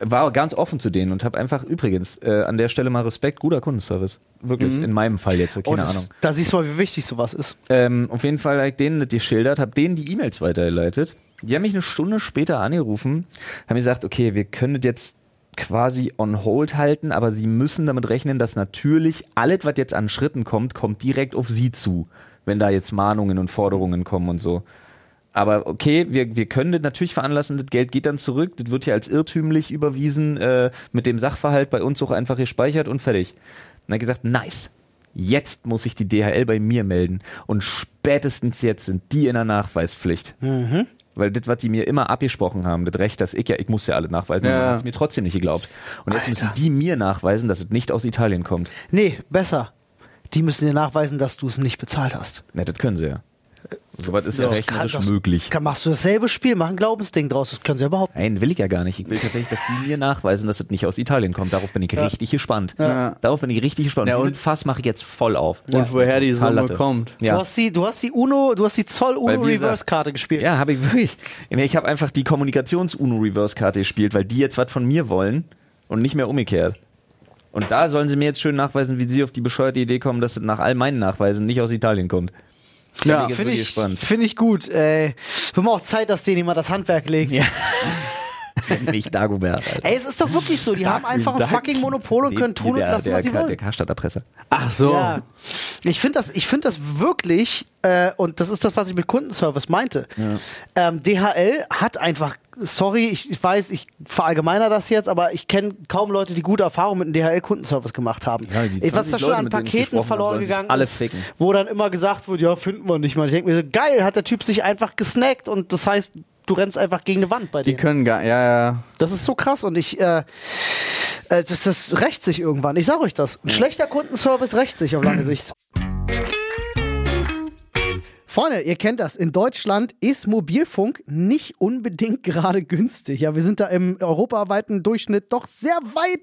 war ganz offen zu denen und habe einfach, übrigens, äh, an der Stelle mal Respekt, guter Kundenservice. Wirklich, in meinem Fall jetzt, Oh, keine das, Ahnung. Da siehst du mal, wie wichtig sowas ist. Ähm, auf jeden Fall habe ich denen das geschildert, habe denen die E-Mails weitergeleitet. Die haben mich eine Stunde später angerufen, haben gesagt, okay, wir können das jetzt quasi on hold halten, aber sie müssen damit rechnen, dass natürlich alles, was jetzt an Schritten kommt, kommt direkt auf sie zu, wenn da jetzt Mahnungen und Forderungen kommen und so. Aber okay, wir, wir können das natürlich veranlassen, das Geld geht dann zurück, das wird hier als irrtümlich überwiesen, äh, mit dem Sachverhalt bei uns auch einfach gespeichert und fertig. Er hat gesagt, nice. Jetzt muss sich die DHL bei mir melden. Und spätestens jetzt sind die in der Nachweispflicht. Weil das, was die mir immer abgesprochen haben, das Recht, dass ich ja, ich muss ja alle nachweisen, Ja. hat es mir trotzdem nicht geglaubt. Und jetzt müssen die mir nachweisen, dass es nicht aus Italien kommt. Nee, besser. Die müssen dir nachweisen, dass du es nicht bezahlt hast. Ne, das können sie ja. Soweit ist ja, Das rechnerisch kann- möglich. Kann, machst du dasselbe Spiel, mach ein Glaubensding draus. Das können sie überhaupt Nein, will ich ja gar nicht. Ich will tatsächlich, dass die mir nachweisen, dass es nicht aus Italien kommt. Darauf bin ich richtig gespannt. Ja. Darauf bin ich richtig gespannt. Ja, Ja, und- und Fass mache ich jetzt voll auf. Und woher die Summe kommt. Du Ja. hast die, du hast die Uno, du hast die Zoll Uno Weil wir sa- Reverse Karte gespielt. Ja, habe ich wirklich. Ich habe einfach die Kommunikations-UNO-Reverse-Karte gespielt, weil die jetzt was von mir wollen und nicht mehr umgekehrt. Und da sollen sie mir jetzt schön nachweisen, wie sie auf die bescheuerte Idee kommen, dass es nach all meinen Nachweisen nicht aus Italien kommt. Ja, bin ich Finde ich, find gut. Äh, wird mal auch Zeit, dass denen jemand das Handwerk legt. Ja. Nenn mich Dagobert. Alter. Ey, es ist doch wirklich so. Die haben einfach ein fucking Monopol und können tun und lassen, der, was sie der, wollen. Der Karstadter Presse. Ach so. Ja. Ich finde das, ich finde das wirklich, äh, und das ist das, was ich mit Kundenservice meinte. Ähm, DHL hat einfach, sorry, ich, ich weiß, ich verallgemeiner das jetzt, aber ich kenne kaum Leute, die gute Erfahrungen mit dem DHL-Kundenservice gemacht haben. Ja, die Ey, was 20 da schon an ich Paketen verloren gegangen ist, wo dann immer gesagt wird, ja, finden wir nicht mal. Ich denke mir so, geil, hat der Typ sich einfach gesnackt und das heißt, du rennst einfach gegen eine Wand bei Die denen. können gar, ja, ja. Das ist so krass und ich, äh, äh, das, das rächt sich irgendwann. Ich sag euch das. Ein schlechter Kundenservice rächt sich auf lange Sicht. Freunde, ihr kennt das. In Deutschland ist Mobilfunk nicht unbedingt gerade günstig. Ja, wir sind da im europaweiten Durchschnitt doch sehr weit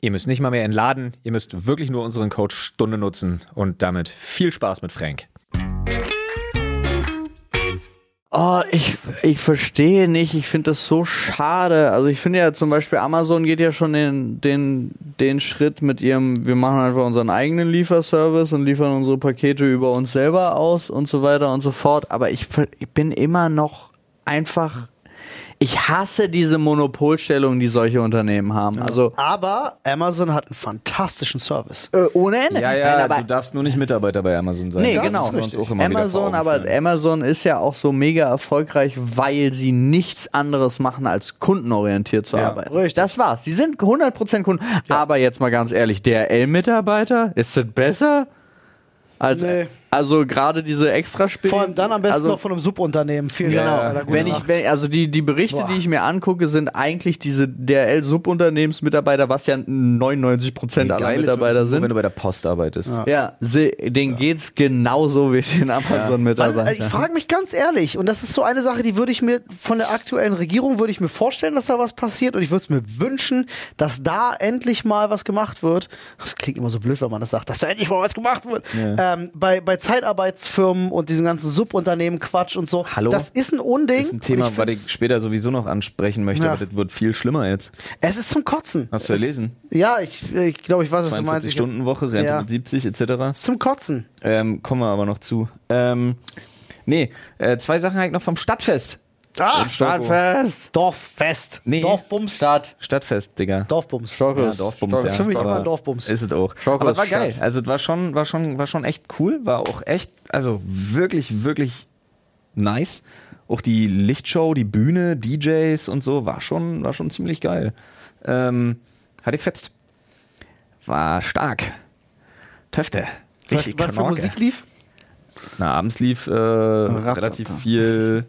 Ihr müsst nicht mal mehr entladen, ihr müsst wirklich nur unseren Code Stunde nutzen und damit viel Spaß mit Frank. Oh, ich, ich verstehe nicht. Ich finde das so schade. Also ich finde ja zum Beispiel Amazon geht ja schon den, den, den Schritt mit ihrem, wir machen einfach unseren eigenen Lieferservice und liefern unsere Pakete über uns selber aus und so weiter und so fort. Aber ich, ich bin immer noch einfach, ich hasse diese Monopolstellung, die solche Unternehmen haben. Also Aber Amazon hat einen fantastischen Service. äh, ohne Ende. Ja, ja, Nein, aber du darfst nur nicht Mitarbeiter bei Amazon sein. Nee, Das genau. Amazon, aber. Amazon ist ja auch so mega erfolgreich, weil sie nichts anderes machen, als kundenorientiert zu Ja, arbeiten. richtig. Das war's. Sie sind 100% Kunden. Aber jetzt mal ganz ehrlich, DRL-Mitarbeiter, ist das besser? Als, Nee. Also gerade diese Extraspiele. Vor allem dann am besten also, noch von einem Subunternehmen. Vielen Genau. Wenn ich, wenn, also die, die Berichte, Boah. die ich mir angucke, sind eigentlich diese DRL-Subunternehmensmitarbeiter, was ja 99% aller Geil ist Mitarbeiter sind. Wenn du bei der Post arbeitest. Ja, sie, denen geht's genauso wie den Amazon-Mitarbeitern. äh, ich frage mich ganz ehrlich, und das ist so eine Sache, die würde ich mir von der aktuellen Regierung würde ich mir vorstellen, dass da was passiert, und ich würde es mir wünschen, dass da endlich mal was gemacht wird. Das klingt immer so blöd, wenn man das sagt, dass da endlich mal was gemacht wird. Ähm, bei, bei Zeitarbeitsfirmen und diesem ganzen Subunternehmen Quatsch und so. Hallo? Das ist ein Unding. Das ist ein Thema, was ich später sowieso noch ansprechen möchte, Ja. aber das wird viel schlimmer jetzt. es ist zum Kotzen. Hast du es, erlesen? Ja, ich, ich glaube, ich weiß, was du meinst. 42 Ich- Stunden Woche, Rente Ja. mit 70 etc. Zum Kotzen. Ähm, kommen wir aber noch zu. Ähm, nee, äh, zwei Sachen halt noch vom Stadtfest. Ah, Stadtfest! Dorffest. Nee. Dorfbums. Stadt. Stadtfest, Digga. Dorfbums. Stockes. Ja, Dorfbums, Stockes. ja. Das ist für mich aber immer Dorfbums. Ist es auch. Schockos aber es war geil. Stadt. Also es war schon, war schon, war schon echt cool, war auch echt, also wirklich, wirklich nice. auch die Lichtshow, die Bühne, DJs und so, war schon, war schon ziemlich geil. Ähm, hat ich fetzt. War stark. Töfte. Was, Richtig was für. Musik lief? Na, abends lief äh, relativ viel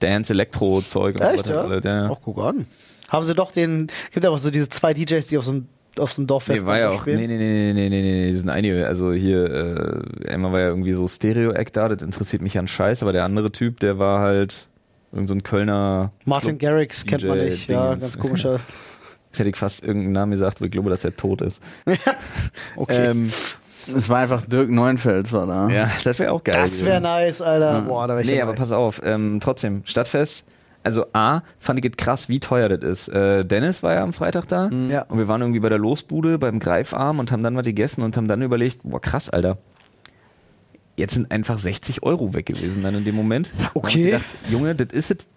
Dance, Elektro-Zeug und Echt, so ja? weiter. alles, ja. Ach, guck an. Haben sie doch den, gibt aber so diese zwei DJs, die auf so einem, auf so einem Dorffest Nee, war ja auch, spielen. nee, nee, nee, nee, nee, nee, nee, die sind einige, also hier, äh, einmal war ja irgendwie so Stereo-Act da, das interessiert mich an Scheiß, aber der andere Typ, der war halt irgend so ein Kölner, Martin Club- Garrix kennt man DJ nicht, ja, Dingens. ganz komischer. jetzt hätte ich fast irgendeinen Namen gesagt, aber ich glaube, dass er tot ist. Okay. Ähm, Es war einfach Dirk Neuenfels war da. ja, das wäre auch geil. das wäre nice, Alter. Boah, da wär ich Nee, dabei. aber pass auf, ähm, trotzdem, Stadtfest. Also A, fand ich es krass, wie teuer das ist. Äh, Dennis war ja am Freitag da Ja. und wir waren irgendwie bei der Losbude beim Greifarm und haben dann was gegessen und haben dann überlegt, boah krass, Alter. Jetzt sind einfach 60 Euro weg gewesen dann in dem Moment. Okay. Gedacht, Junge, das ist es,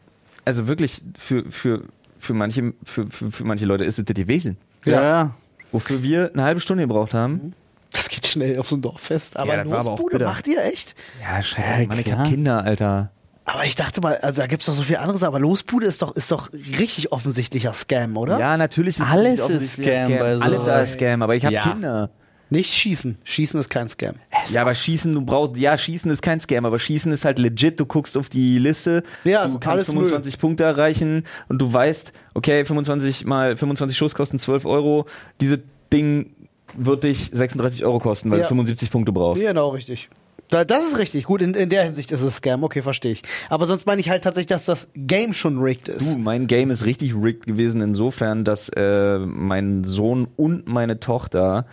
also wirklich für, für, für, manche, für, für, für manche Leute ist es das gewesen. Ja, ja. Wofür wir eine halbe Stunde gebraucht haben. Das geht schnell auf so ein Dorffest. Aber Ja, aber Losbude bitter. macht ihr echt? Ja, scheiße, Ja, Mann, ich hab Kinder, Alter. Aber ich dachte mal, also da gibt's doch so viel anderes, aber Losbude ist doch, ist doch richtig offensichtlicher Scam, oder? Ja, natürlich. ist Alles es ist offensichtlicher Scam bei so- Alle da ist Scam, aber ich habe Ja. Kinder. Nicht schießen. Schießen ist kein Scam. Ja, aber Schießen, du brauchst, ja, Schießen ist kein Scam, aber Schießen ist halt legit. Du guckst auf die Liste, Ja, du kannst alles 25 Punkte erreichen und du weißt, okay, 25 mal 25 Schuss kosten 12 Euro. Diese Ding wird dich 36 Euro kosten, weil Ja. du 75 Punkte brauchst. Genau, richtig. Da- Das ist richtig. Gut, in, in der Hinsicht ist es Scam. Okay, verstehe ich. Aber sonst meine ich halt tatsächlich, dass das Game schon rigged ist. Du, mein Game ist richtig rigged gewesen insofern, dass äh, mein Sohn und meine Tochter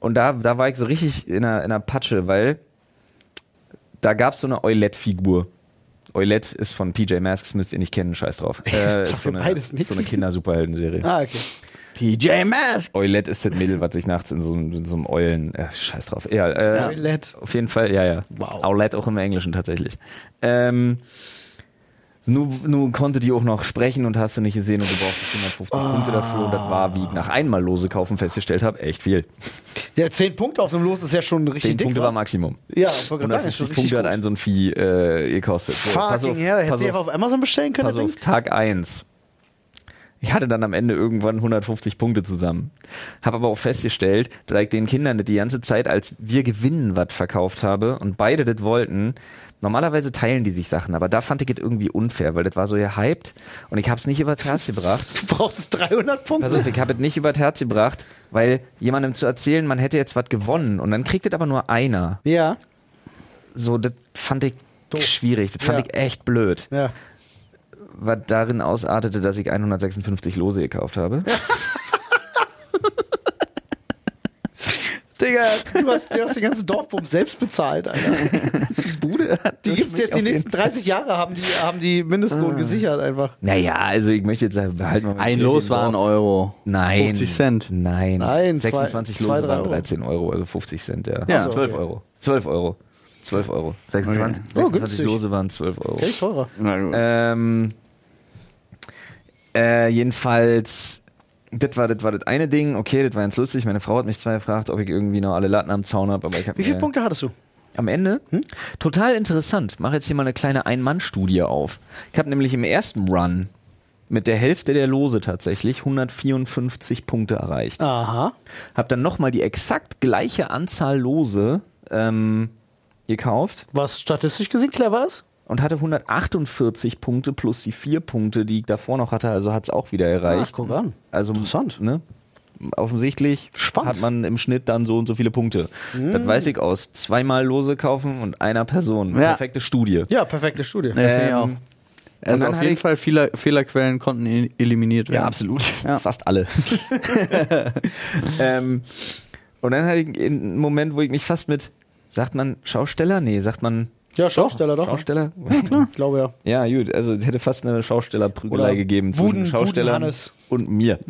und da, da war ich so richtig in einer, in einer Patsche, weil da gab es so eine Eulette-Figur. Eulette ist von PJ Masks, müsst ihr nicht kennen, scheiß drauf. Äh, ist so eine, beides nichts. so eine Kinder-Superhelden-Serie. Ah, okay. PJ Mask. Eulette ist das Mädel, was sich nachts in so, einem- in so einem Eulen. Äh, scheiß drauf. Ja, äh, Eulette. Auf jeden Fall, ja, ja. Wow. Eulette auch im Englischen tatsächlich. Ähm, nun, nun konnte die auch noch sprechen und hast du nicht gesehen und du brauchst 150 Punkte dafür. Und das war, wie ich nach einmal Lose kaufen festgestellt habe, echt viel. Ja, 10 Punkte auf dem Los ist ja schon richtig 10 dick. Punkte wa? war Maximum. Ja, ich wollte gerade sagen, ist schon 150 richtig Punkte hat gut. ein so ein Vieh äh, gekostet. So, Fucking auf, hell. Hättest du auf, einfach auf Amazon bestellen können, Pass das auf, Ding? Tag 1. Ich hatte dann am Ende irgendwann 150 Punkte zusammen. Habe aber auch festgestellt, dass ich den Kindern das die ganze Zeit, als wir gewinnen, was verkauft habe und beide das wollten. Normalerweise teilen die sich Sachen, aber da fand ich es irgendwie unfair, weil das war so gehypt und ich habe es nicht übers Herz gebracht. Du brauchst 300 Punkte. Auf, ich habe es nicht übers Herz gebracht, weil jemandem zu erzählen, man hätte jetzt was gewonnen und dann kriegt es aber nur einer. ja, So, das fand ich schwierig, das fand Ja. ich echt blöd. ja. Was darin ausartete, dass ich 156 Lose gekauft habe. Digga, du hast, du hast den ganzen Dorfbums selbst bezahlt, Alter. Bude hat Die gibt's jetzt die nächsten 30 Jahre, haben die, haben die Mindestlohn gesichert einfach. Naja, also ich möchte jetzt sagen, behalten wir mal Ein die Los war ein. Euro. Nein. 50 Cent. Nein. Nein, zwei- 26 zwei, Lose drei waren Euro. 13 Euro, also 50 Cent, ja. Ja. Also 12 Okay. Euro. 12 Euro. 12 Euro. 26, Oh, 26 günstig. Lose waren 12 Euro. Okay, teurer. Na gut. Ähm, äh, jedenfalls, das war, das war das eine Ding. Okay, das war ganz lustig. Meine Frau hat mich zwar gefragt, ob ich irgendwie noch alle Latten am Zaun habe, aber ich habe Wie viele Punkte hattest du? Am Ende? Hm? Total interessant. Mache jetzt hier mal eine kleine Ein-Mann-Studie auf. Ich habe nämlich im ersten Run mit der Hälfte der Lose tatsächlich 154 Punkte erreicht. Aha. Hab dann nochmal die exakt gleiche Anzahl Lose ähm, gekauft Was statistisch gesehen clever ist? Und hatte 148 Punkte plus die vier Punkte, die ich davor noch hatte. Also hat es auch wieder Ach, erreicht. guck an. Also Interessant. Ne? Offensichtlich Spannend. hat man im Schnitt dann so und so viele Punkte. Das weiß ich aus. Zweimal Lose kaufen und einer Person. Ja. Perfekte Studie. Ja, perfekte Studie. Ja, auch. Ähm, Also dann auf jeden Fall Fehler, Fehlerquellen konnten eliminiert werden. Ja, absolut. Ja. Fast alle. ähm, und dann hatte ich einen Moment, wo ich mich fast mit, sagt man Schausteller? Nee, sagt man Ja, Schausteller doch. Schausteller? Ich glaube ja. Ja, gut, also es hätte fast eine Schaustellerprügelei gegeben Buden- zwischen Schaustellern und mir.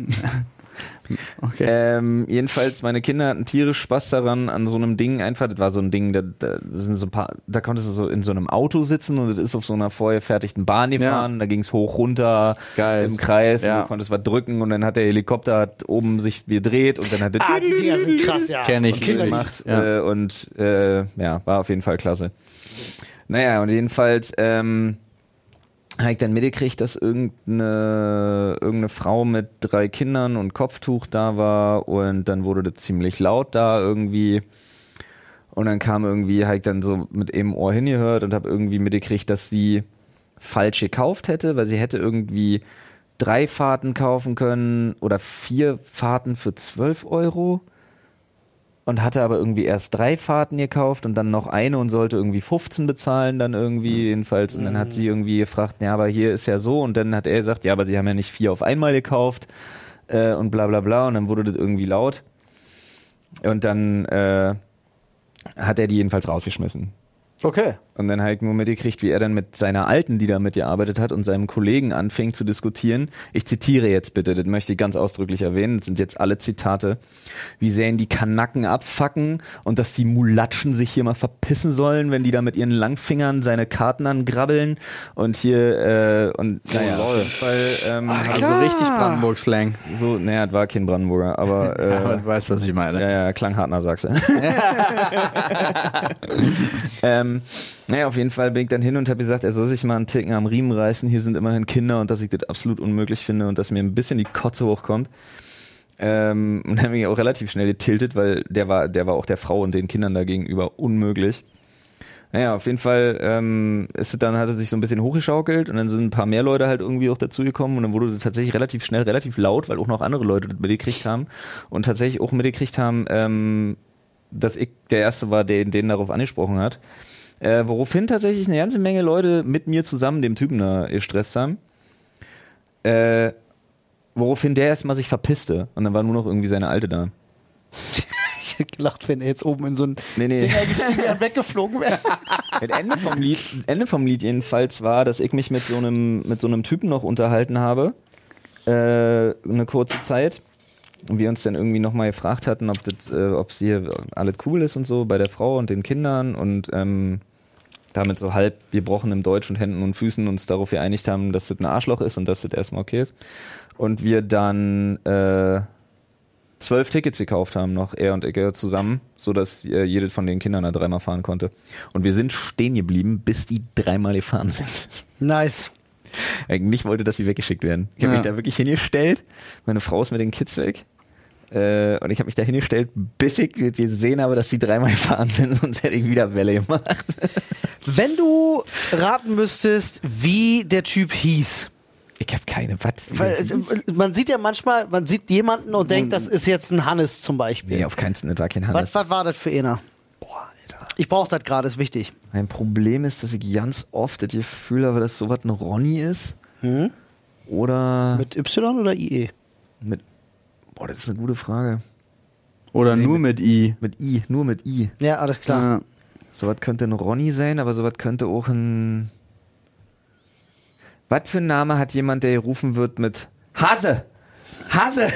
Okay. Ähm, jedenfalls, meine Kinder hatten tierisch Spaß daran, an so einem Ding einfach, das war so ein Ding, da, da sind so ein paar, da konntest du so in so einem Auto sitzen und das ist auf so einer vorgefertigten Bahn gefahren, da ging es hoch, runter, Geil. im Kreis, Ja. und du konntest was drücken und dann hat der Helikopter hat oben sich gedreht und dann hat der Ah, die Dinger sind krass, ja. Kenn ich. Und Kinder gemacht Ja. äh, und äh, ja, war auf jeden Fall klasse. Naja, und jedenfalls, ähm, habe ich dann mitgekriegt, dass irgendeine, irgendeine Frau mit drei Kindern und Kopftuch da war und dann wurde das ziemlich laut da irgendwie. Und dann kam irgendwie, habe ich dann so mit einem Ohr hingehört und habe irgendwie mitgekriegt, dass sie falsch gekauft hätte, weil sie hätte irgendwie drei Fahrten kaufen können oder vier Fahrten für 12 Euro und hatte aber irgendwie erst drei Fahrten gekauft und dann noch eine und sollte irgendwie 15 bezahlen dann irgendwie jedenfalls. Und dann hat sie irgendwie gefragt, ja, aber hier ist ja so. Und dann hat er gesagt, ja, aber sie haben ja nicht vier auf einmal gekauft äh, und bla bla bla. Und dann wurde das irgendwie laut. Und dann äh, hat er die jedenfalls rausgeschmissen. Okay. Und dann halt nur mitgekriegt, wie er dann mit seiner Alten, die da mitgearbeitet hat, und seinem Kollegen anfing zu diskutieren. Ich zitiere jetzt bitte, das möchte ich ganz ausdrücklich erwähnen, das sind jetzt alle Zitate. Wie sehr ihn die Kanacken abfacken und dass die Mulatschen sich hier mal verpissen sollen, wenn die da mit ihren Langfingern seine Karten angrabbeln und hier, äh, und naja, auf jeden Fall, ähm, Also richtig Brandenburg-Slang. so, naja, das war kein Brandenburger, aber, äh, du weißt, was ich meine. ja, ja, klang hart nach Sachse. ähm, naja, auf jeden Fall bin ich dann hin und habe gesagt, er soll sich mal einen Ticken am Riemen reißen. Hier sind immerhin Kinder und dass ich das absolut unmöglich finde und dass mir ein bisschen die Kotze hochkommt. Ähm, und dann bin ich auch relativ schnell getiltet, weil der war, der war auch der Frau und den Kindern da gegenüber unmöglich. Naja, auf jeden Fall ähm, ist es dann hat er sich so ein bisschen hochgeschaukelt und dann sind ein paar mehr Leute halt irgendwie auch dazugekommen und dann wurde tatsächlich relativ schnell relativ laut, weil auch noch andere Leute das mitgekriegt haben und tatsächlich auch mitgekriegt haben, ähm, dass ich der Erste war, der den darauf angesprochen hat. Äh, woraufhin tatsächlich eine ganze Menge Leute mit mir zusammen dem Typen da gestresst haben. Äh, woraufhin der erstmal sich verpisste und dann war nur noch irgendwie seine Alte da. Ich hätte gelacht, wenn er jetzt oben in so ein Nee, nee. Ding eingestiegen wäre und weggeflogen wäre. Das Ende vom Lied, Ende vom Lied jedenfalls war, dass ich mich mit so einem, mit so einem Typen noch unterhalten habe. Äh, eine kurze Zeit. Und wir uns dann irgendwie nochmal gefragt hatten, ob das, äh, ob hier alles cool ist und so bei der Frau und den Kindern und ähm, damit so halb gebrochenem Deutsch und Händen und Füßen uns darauf geeinigt haben, dass das ein Arschloch ist und dass das erstmal okay ist. Und wir dann äh, zwölf Tickets gekauft haben, noch er und ich zusammen, sodass äh, jedes von den Kindern da dreimal fahren konnte. Und wir sind stehen geblieben, bis die dreimal gefahren sind. Nice. Eigentlich wollte, dass sie weggeschickt werden. Ich habe Ja. mich da wirklich hingestellt. Meine Frau ist mit den Kids weg. Äh, und ich habe mich da hingestellt, bis ich gesehen habe, dass sie dreimal gefahren sind, sonst hätte ich wieder Welle gemacht. Wenn du raten müsstest, wie der Typ hieß. Ich habe keine. Was? Weil, äh, man sieht ja manchmal, man sieht jemanden und denkt, das ist jetzt ein Hannes zum Beispiel. Nee, auf keinen Fall. Das war kein was, Hannes. was war das für einer? Boah, Alter. Ich brauche das gerade, ist wichtig. Mein Problem ist, dass ich ganz oft das Gefühl habe, dass sowas ein Ronny ist. Hm? Oder mit, Mit Y oder IE? Boah, das ist eine gute Frage. Oder Nee, nur mit I. Mit I, nur mit I. Ja, alles klar. Ja. Sowas könnte ein Ronny sein, aber sowas könnte auch ein. Was für ein Name hat jemand, der gerufen wird mit Hase? Hase!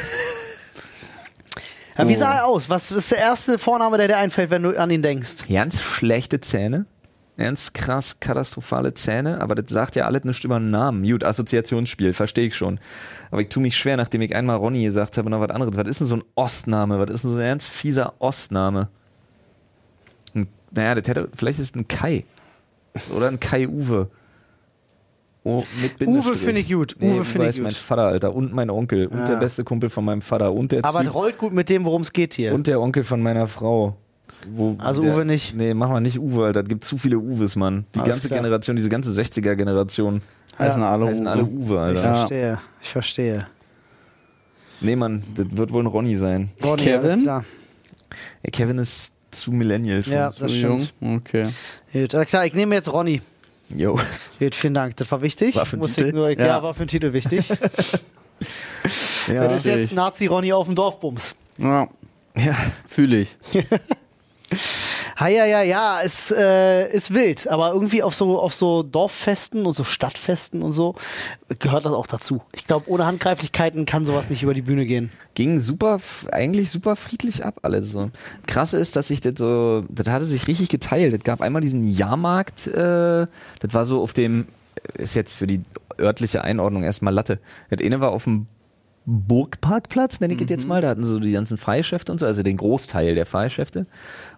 Ja, wie Oh. sah er aus? Was ist der erste Vorname, der dir einfällt, wenn du an ihn denkst? Ganz schlechte Zähne. Ganz krass katastrophale Zähne, aber das sagt ja alles nicht über einen Namen. Gut, Assoziationsspiel, verstehe ich schon. Aber ich tue mich schwer, nachdem ich einmal Ronny gesagt habe, noch was anderes. Was ist denn so ein Ostname? Was ist denn so ein ganz fieser Ostname? Ein, naja, das hätte, vielleicht ist es ein Kai. Oder ein Kai-Uwe. Oh, Bindestrich. finde ich gut. Nee, Uwe Uwe finde ich ist gut. mein Vater, Alter. Und mein Onkel. Und Ja. der beste Kumpel von meinem Vater. Und der Aber es rollt gut mit dem, worum es geht hier. und der Onkel von meiner Frau. Wo Also der, Uwe nicht? Nee, mach mal nicht Uwe, Alter. Es gibt zu viele Uwes, Mann. Die Alles ganze klar. Generation, diese ganze 60er-Generation Heißen alle heißen Uwe. alle Uwe, ich Alter. Ja. verstehe. Ich verstehe. Nee, Mann, das wird wohl ein Ronny sein. Ronny, Kevin? alles klar. Ey, Kevin ist zu Millennial schon. Ja, das jung. stimmt. Okay. Gut, klar, ich nehme jetzt Ronny. Jo. Gut, vielen Dank. Das war wichtig. War für den Muss Titel? ich nur, ja. Ja. war für den Titel wichtig. Ja. das ist jetzt Nazi-Ronny auf dem Dorfbums. Ja, ja. fühle ich. Ha, ja, ja, ja, es äh, ist wild, aber irgendwie auf so, auf so Dorffesten und so Stadtfesten und so gehört das auch dazu. Ich glaube, ohne Handgreiflichkeiten kann sowas nicht über die Bühne gehen. Ging super, eigentlich super friedlich ab, alles so. Krasse ist, dass sich das so, das hatte sich richtig geteilt. Es gab einmal diesen Jahrmarkt, äh, das war so auf dem, ist jetzt für die örtliche Einordnung erstmal Latte. Das eine war auf dem Burgparkplatz, nenne ich es jetzt mal. Da hatten sie so die ganzen Fahrgeschäfte und so, also den Großteil der Fahrgeschäfte.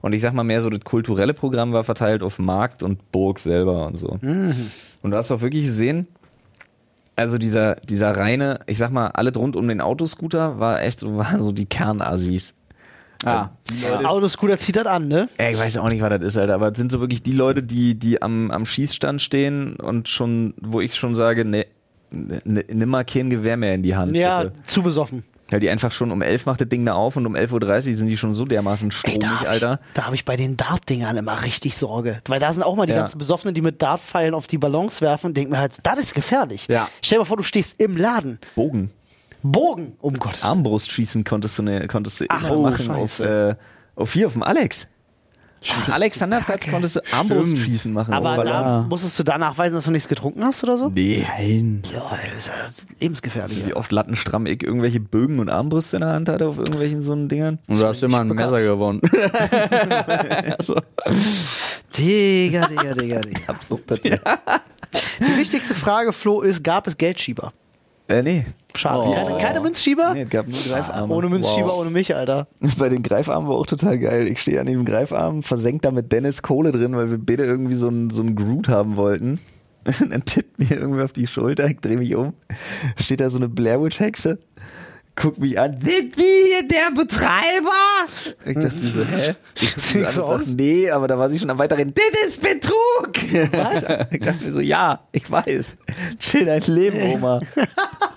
Und ich sag mal mehr so, das kulturelle Programm war verteilt auf Markt und Burg selber und so. Und du hast auch wirklich gesehen, Also dieser, dieser reine, ich sag mal, alle rund um den Autoscooter war echt so, waren so die Kernassis. Ah. Leute, Autoscooter zieht das an, ne? Ey, ich weiß auch nicht, was das ist, Alter, aber es sind so wirklich die Leute, die, die am, am Schießstand stehen und schon, wo ich schon sage, ne nimm mal kein Gewehr mehr in die Hand. Ja, Bitte. zu besoffen. Weil die einfach schon um 11 macht das Ding da auf und um 11.30 Uhr sind die schon so dermaßen Ey, stromig, da hab ich, Alter. da habe ich bei den Dart-Dingern immer richtig Sorge. Weil da sind auch mal die Ja. ganzen Besoffenen, die mit Dartpfeilen auf die Ballons werfen und denken mir halt, das ist gefährlich. Ja. Stell dir mal vor, du stehst im Laden. Bogen. Bogen, um Gottes Willen. Armbrustschießen konntest du, ne, konntest du Ach, immer oh, machen auf, Scheiße. äh, auf hier, auf dem Alex. Am Alexanderplatz konntest du Armbrustschießen machen. Aber da musstest du da nachweisen, dass du nichts getrunken hast oder so? Nee. Nein. Ja, das ist ja lebensgefährlich. Wie oft lattenstramm ich irgendwelche Bögen und Armbrüste in der Hand hatte auf irgendwelchen so einen Dingern. Und du hast immer ein bekannt. Messer gewonnen. Digga, Digga, Digga, Digga. Absurd. Die wichtigste Frage, Flo, ist, gab es Geldschieber? Äh, nee. Schade. Oh. Keine, keine Münzschieber? Nee, gab nur Greifarme. Ohne Münzschieber, Wow. ohne mich, Alter. Bei den Greifarmen war auch total geil. Ich stehe an diesem Greifarm, versenkt da mit Dennis Kohle drin, weil wir beide irgendwie so einen so einen Groot haben wollten. Und dann tippt mir irgendwie auf die Schulter, ich drehe mich um, steht da so eine Blair Witch Hexe, guckt mich an, sind Sie hier der Betreiber? Ich dachte mir so, hä? Ich guck Sieht so aus? nee, aber da war sie schon am weiteren, das ist Betrug! Was? Ich dachte mir so, ja, ich weiß. Chill dein Leben, Oma.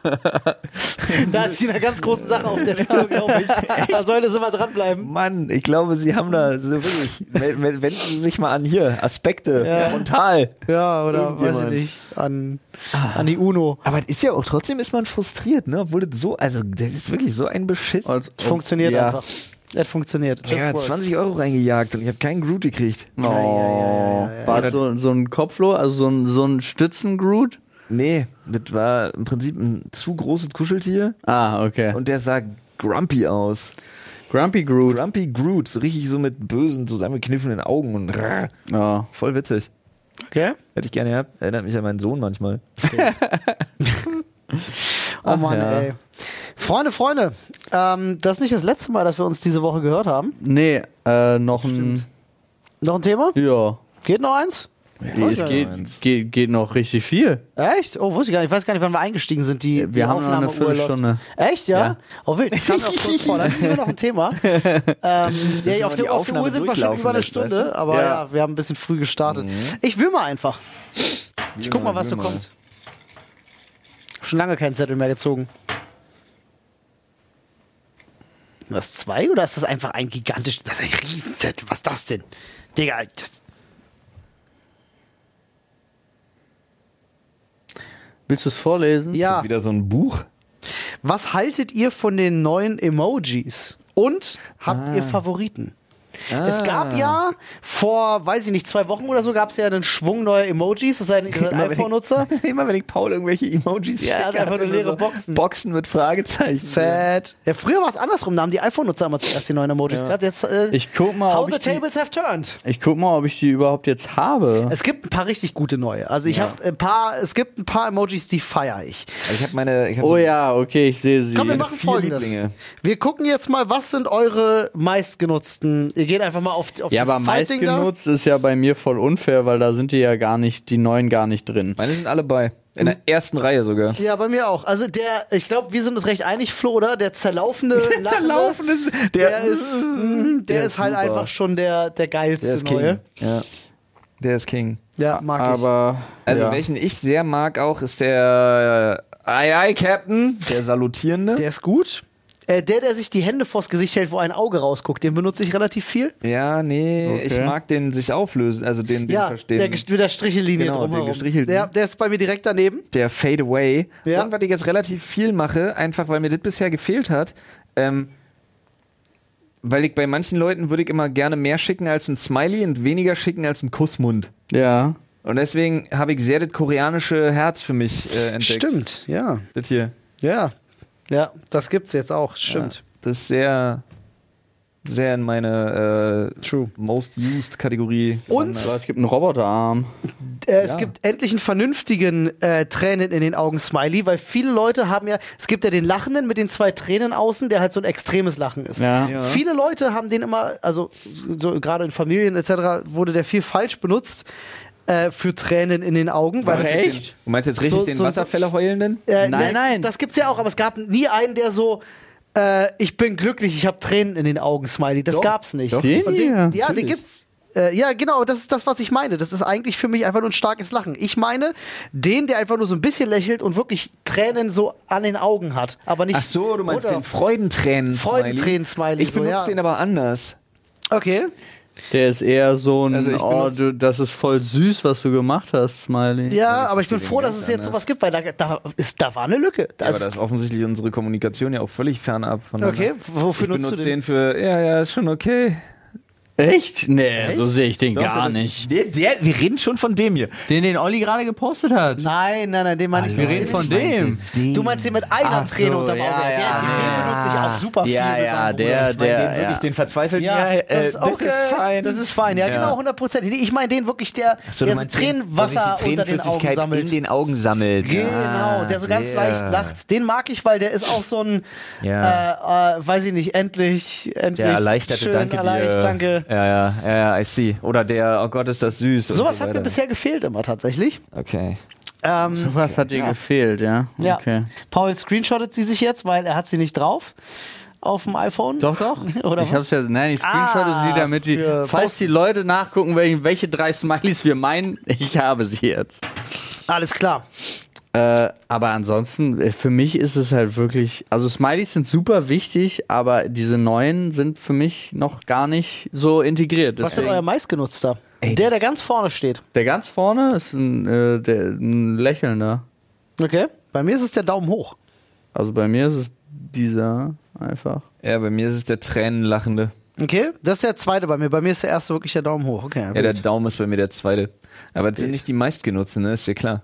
Da ist sie eine ganz große Sache auf der Spur, glaube ich. Da sollte sie mal dranbleiben. Mann, ich glaube, sie haben da so wirklich, wenden Sie sich mal an hier, Aspekte, Ja. frontal. Ja, oder weiß ich nicht, an, an die UNO. Aber es ist ja auch, trotzdem ist man frustriert, ne? Obwohl das so, also, das ist wirklich so ein Beschiss. Als- Es funktioniert ja. einfach. Es funktioniert. Just ja, works. 20 Euro reingejagt und ich habe keinen Groot gekriegt. Oh. ja, ja, ja, ja. War das so, so ein Kopfloh, also so ein, so ein Stützengroot? Nee, das war im Prinzip ein zu großes Kuscheltier Ah, okay. und der sah grumpy aus. Grumpy Groot. Grumpy Groot, so richtig so mit bösen, zusammengekniffenen Augen und rrr. Ja. voll witzig. Okay? Hätte ich gerne gehabt. Erinnert mich an meinen Sohn manchmal. Oh Mann, ja. ey. Freunde, Freunde, ähm, das ist nicht das letzte Mal, dass wir uns diese Woche gehört haben. Nee, äh, noch ein. Noch ein Thema? Ja. Geht noch eins? Es geht, geht, geht noch richtig viel. Echt? Oh, wusste ich gar nicht. Ich weiß gar nicht, wann wir eingestiegen sind. Die, Wir die haben noch eine. Viertelstunde. Echt, ja? Ja. Oh, wild. Ich kam auch kurz vor. Dann ziehen wir noch ein Thema. ähm, ja, auf, die der, auf der Aufnahme Uhr sind wir schon über eine Stunde, weißt du? aber ja. Ja. wir haben ein bisschen früh gestartet. Ich will mal einfach. Ich guck mal, was so kommt. Schon lange keinen Zettel mehr gezogen. Das zwei oder ist das einfach ein gigantisch. Das ist ein Riesenzettel. Was ist das denn? Digga, das, Willst du es vorlesen? ja. Wieder so ein Buch. Was haltet ihr von den neuen Emojis? Und habt ihr Favoriten? Es gab ja vor, weiß ich nicht, zwei Wochen oder so, gab es ja einen Schwung neuer Emojis. Das Immer wenn ich- iPhone-Nutzer. Immer wenn ich Paul irgendwelche Emojis Ja, hat schicke, einfach nur leere Boxen. Boxen mit Fragezeichen. Sad. Ja, früher war es andersrum. Da haben die iPhone-Nutzer immer zuerst die neuen Emojis gehabt. Jetzt, äh, Ich guck mal, how ob the ich die, tables have turned. ich guck mal, ob ich die überhaupt jetzt habe. Es gibt ein paar richtig gute neue. Also ich Ja. habe ein paar, es gibt ein paar Emojis, die feiere ich. Also ich habe meine, ich hab Oh so ja, okay, ich sehe sie. Komm, wir machen folgendes. Lieblinge. Wir gucken jetzt mal, was sind eure meistgenutzten. Ihr geht einfach mal auf, auf Ja, aber da. meistgenutzt ist ja bei mir voll unfair, weil da sind die ja gar nicht, die neuen gar nicht drin. Meine sind alle bei. In der ersten Reihe sogar. Ja, bei mir auch. Also der, ich glaube, wir sind uns recht einig, Flo, oder? Der zerlaufende, lachende, ist, der, ist, mm, der, der ist halt super. einfach schon der, der geilste Der ist King. neue. Ja. Der ist King. Ja, mag ich. Aber Also ja. welchen ich sehr mag auch ist der äh, Aye Aye Captain, der salutierende. Der ist gut. Äh, der, der sich die Hände vors Gesicht hält, wo ein Auge rausguckt, den benutze ich relativ viel. ja, nee, Okay. ich mag den sich auflösen, also den, den ja, verstehen. der mit der Strichellinie Genau, den drumherum. gestrichelten. Der, der ist bei mir direkt daneben. der Fade Away. Ja. Und was ich jetzt relativ viel mache, einfach weil mir das bisher gefehlt hat, ähm, weil ich bei manchen Leuten würde ich immer gerne mehr schicken als ein Smiley und weniger schicken als ein Kussmund. Ja. Und deswegen habe ich sehr das koreanische Herz für mich äh, entdeckt. Stimmt, ja. Das hier. Ja. Ja, das gibt's jetzt auch. Stimmt. Ja, das ist sehr, sehr in meine äh, True. Most Used Kategorie. Und-. Aber es gibt einen Roboterarm. Äh, es Ja. gibt endlich einen vernünftigen äh, Tränen in den Augen Smiley, weil viele Leute haben ja, es gibt ja den Lachenden mit den zwei Tränen außen, der halt so ein extremes Lachen ist. Ja. Ja. Viele Leute haben den immer, also so, gerade in Familien etc. wurde der viel falsch benutzt. Äh, für Tränen in den Augen. Weil das Echt? Du meinst jetzt richtig So- den so- Wasserfälle heulenden? Äh, Nein, ne, nein. Das gibt's ja auch, aber es gab nie einen, der so. Äh, ich bin glücklich, ich habe Tränen in den Augen, Smiley. Das gab's nicht. doch. Den den, ja, den natürlich. gibt's. Äh, ja, genau, das ist das, was ich meine. Das ist eigentlich für mich einfach nur ein starkes Lachen. Ich meine, den, der einfach nur so ein bisschen lächelt und wirklich Tränen so an den Augen hat. Aber nicht. Ach so, du meinst den Freudentränen. Freudentränen-Smiley, Ich so, benutze ja. den aber anders. Okay. Der ist eher so ein, Also ich oh, benutze- du, das ist voll süß, was du gemacht hast, Smiley. Ja, aber ich bin froh, dass es jetzt sowas gibt, weil da, da, ist, da war eine Lücke. Da aber ist- da ist offensichtlich unsere Kommunikation ja auch völlig fernab von okay, wofür Ich nutzt du benutze den? den für, ja, ja, ist schon okay. Echt? Nee, so sehe ich den Doch, gar das- nicht. Der, der, wir reden schon von dem hier. Den, den Olli gerade gepostet hat. Nein, nein, nein, den meine ich Wir reden Den von ich- dem. Du meinst den mit einer Ach Träne so, unterm Auge. ja, der, ja, den ja. benutze ich auch super viel. Ja, mit ja, der-. Ich der- den wirklich, ja. den verzweifelten. Ja, äh, das, ist okay. ist fein. Das ist fein, ja, Ja. genau, 100 Prozent. Ich meine den wirklich, der, So, der so den, Tränenwasser die unter den Augen Tränenflüssigkeit sammelt. in den Augen sammelt. Genau, Ah, der so ganz leicht lacht. Den mag ich, weil der ist auch so ein, Ja. äh, äh, weiß ich nicht, endlich, endlich. Der erleichterte schön, Danke erleicht, dir. danke. Ja, ja, ja, ja, I see. Oder der, oh Gott, ist das süß. Sowas so hat mir bisher gefehlt immer tatsächlich. Okay. Ähm, Was hat dir Ja. gefehlt, ja? ja. Okay. Paul screenshottet sie sich jetzt, weil er hat sie nicht drauf auf dem iPhone. Doch, doch. Oder ich hab's ja, nein, ich screenshotte Ah, sie, damit die, falls die Leute nachgucken, welche, welche drei Smileys wir meinen, ich habe sie jetzt. Alles klar. Äh, aber ansonsten, äh, für mich ist es halt wirklich, also Smileys sind super wichtig, aber diese neuen sind für mich noch gar nicht so integriert. Was ist denn euer meistgenutzter? Der, der ganz vorne steht. der ganz vorne ist ein, äh, der, ein lächelnder. Okay. Bei mir ist es der Daumen hoch. Also bei mir ist es dieser einfach. Ja, bei mir ist es der Tränenlachende. Okay. Das ist der zweite bei mir. Bei mir ist der erste wirklich der Daumen hoch. Okay. Ja, der gut. Daumen ist bei mir der zweite. Aber das sind nicht die meistgenutzten, ne? Ist ja klar.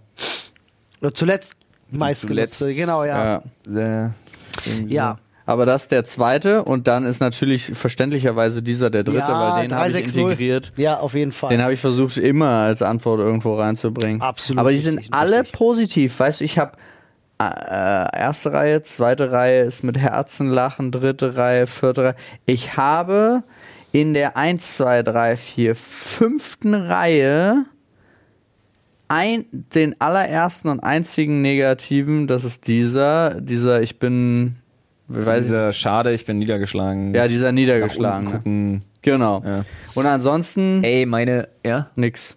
Äh, Zuletzt meistgenutzte. Genau, ja. Äh, irgendwie Ja. Aber das ist der zweite und dann ist natürlich verständlicherweise dieser der dritte, ja, weil den habe ich 360. integriert. Ja, auf jeden Fall. Den habe ich versucht immer als Antwort irgendwo reinzubringen. Absolut Aber die richtig sind alle richtig. positiv. Weißt du, ich habe äh, erste Reihe, zweite Reihe ist mit Herzen lachen, dritte Reihe, vierte Reihe. Ich habe in der 1, 2, 3, 4, fünften Reihe ein, den allerersten und einzigen negativen, das ist dieser, dieser, ich bin, wie so weiß ich, dieser Schade, ich bin niedergeschlagen. ja, dieser gucken. Genau. Ja. Und ansonsten Ey, meine, ja, nix.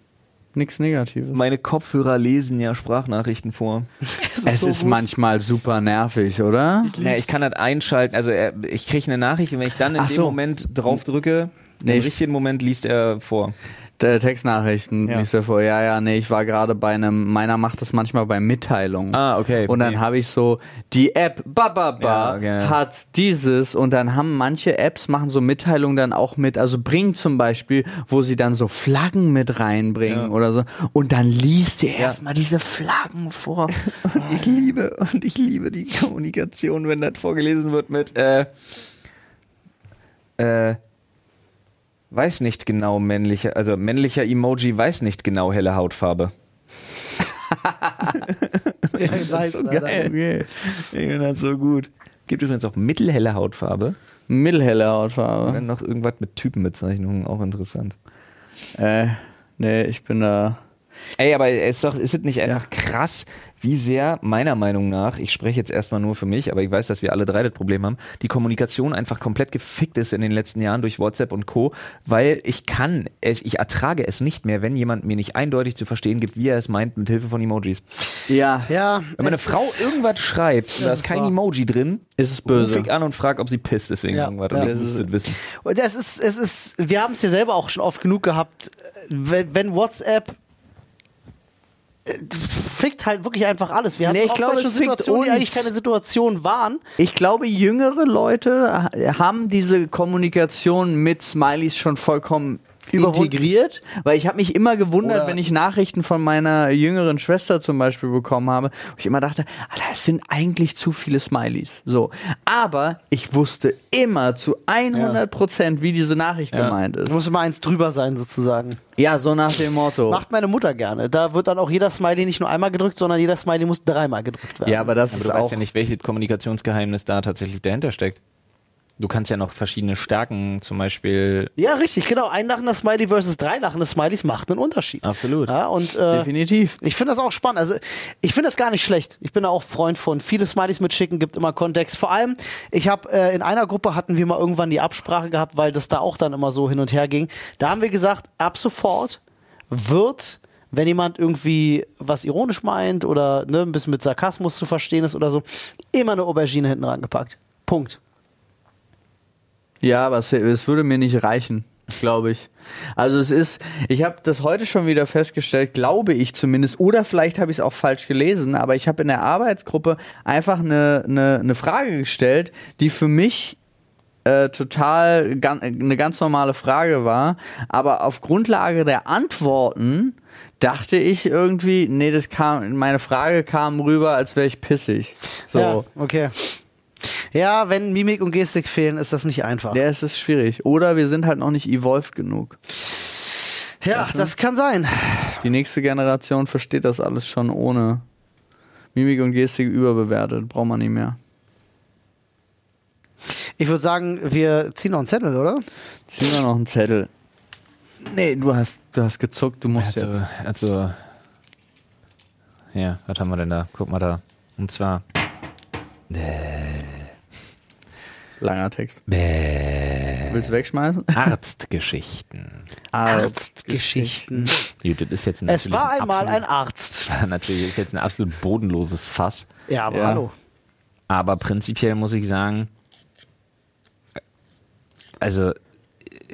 Nix Negatives. meine Kopfhörer lesen ja Sprachnachrichten vor. Es so ist gut. manchmal super nervig, oder? Ja, ich kann das einschalten. Also er, ich kriege eine Nachricht und wenn ich dann in Ach dem so. Moment drauf drücke, Nee, im ich- richtigen Moment liest er vor. Textnachrichten Ja. liest er vor. Ja, ja, nee, ich war gerade bei einem, meiner macht das manchmal bei Mitteilungen. Ah, okay. Und dann habe ich so, die App Bababa Ja, okay. hat dieses und dann haben manche Apps machen so Mitteilungen dann auch mit, also Bring zum Beispiel, wo sie dann so Flaggen mit reinbringen Ja. oder so und dann liest ihr erstmal diese Flaggen vor. ich liebe und ich liebe die Kommunikation, wenn das vorgelesen wird mit äh, äh, weiß nicht genau männlicher, also männlicher Emoji weiß nicht genau helle Hautfarbe. Ja, nice, so Alter. geil. Okay. Ich finde das so gut. Gibt übrigens auch mittelhelle Hautfarbe. Mittelhelle Und Hautfarbe. dann noch irgendwas mit Typenbezeichnungen, auch interessant. Äh, nee, ich bin da. Ey, aber ist doch, ist es nicht einfach krass, wie sehr, meiner Meinung nach, ich spreche jetzt erstmal nur für mich, aber ich weiß, dass wir alle drei das Problem haben, die Kommunikation einfach komplett gefickt ist in den letzten Jahren durch WhatsApp und Co., weil ich kann, ich, ich ertrage es nicht mehr, wenn jemand mir nicht eindeutig zu verstehen gibt, wie er es meint, mit Hilfe von Emojis. Ja, Ja, Wenn meine Frau ist- irgendwas schreibt und da ist kein wahr. Emoji drin, ist es böse. ich an und frage, ob sie pisst, deswegen Ja, irgendwas. ja. Und muss das wissen. Und es ist, es ist, wir haben es ja selber auch schon oft genug gehabt, wenn, wenn WhatsApp fickt halt wirklich einfach alles. Wir hatten Nee, ich auch glaube, schon Situationen, die eigentlich keine Situation waren. Ich glaube, jüngere Leute ha- haben diese Kommunikation mit Smileys schon vollkommen. Integriert, weil ich habe mich immer gewundert, Oder- wenn ich Nachrichten von meiner jüngeren Schwester zum Beispiel bekommen habe, wo ich immer dachte, Alter, es sind eigentlich zu viele Smileys. So, aber ich wusste immer zu 100 Prozent, wie diese Nachricht Ja. gemeint ist. Muss immer eins drüber sein, sozusagen. Ja, so nach dem Motto. Macht meine Mutter gerne. Da wird dann auch jeder Smiley nicht nur einmal gedrückt, sondern jeder Smiley muss dreimal gedrückt werden. Ja, aber das Aber ist du auch weißt ja nicht, welches Kommunikationsgeheimnis da tatsächlich dahinter steckt. Du kannst ja noch verschiedene Stärken, zum Beispiel. Ja, richtig, genau. Ein lachender Smiley versus drei lachende Smileys macht einen Unterschied. Absolut. Ja, und äh, Definitiv. ich finde das auch spannend. Also, ich finde das gar nicht schlecht. Ich bin da auch Freund von. Viele Smileys mitschicken, gibt immer Kontext. Vor allem, ich habe äh, in einer Gruppe hatten wir mal irgendwann die Absprache gehabt, weil das da auch dann immer so hin und her ging. Da haben wir gesagt, ab sofort wird, wenn jemand irgendwie was ironisch meint oder ne, ein bisschen mit Sarkasmus zu verstehen ist oder so, immer eine Aubergine hinten rangepackt. Punkt. Ja, aber es, würde mir nicht reichen, glaube ich. Also es ist, ich habe das heute schon wieder festgestellt, glaube ich zumindest, oder vielleicht habe ich es auch falsch gelesen, aber ich habe in der Arbeitsgruppe einfach eine, eine, eine Frage gestellt, die für mich äh, total gan eine ganz normale Frage war, aber auf Grundlage der Antworten dachte ich irgendwie, nee, das kam, meine Frage kam rüber, als wäre ich pissig. So. Ja, okay. Ja, wenn Mimik und Gestik fehlen, ist das nicht einfach. Ja, es ist schwierig. Oder wir sind halt noch nicht evolved genug. Ja, das kann sein. Die nächste Generation versteht das alles schon ohne Mimik und Gestik überbewertet. Braucht man nicht mehr. Ich würde sagen, wir ziehen noch einen Zettel, oder? Zieh mal noch einen Zettel. Nee, du hast, du hast gezuckt, du musst Also, jetzt. also. Ja, was haben wir denn da? Guck mal da. Und zwar. Langer Text. Bäh. Willst du wegschmeißen? Arztgeschichten. Arztgeschichten. Gut, das ist jetzt Es natürlich war einmal ein absolut, Arzt. Natürlich ist jetzt ein absolut bodenloses Fass. Ja, aber Ja. hallo. Aber prinzipiell muss ich sagen, also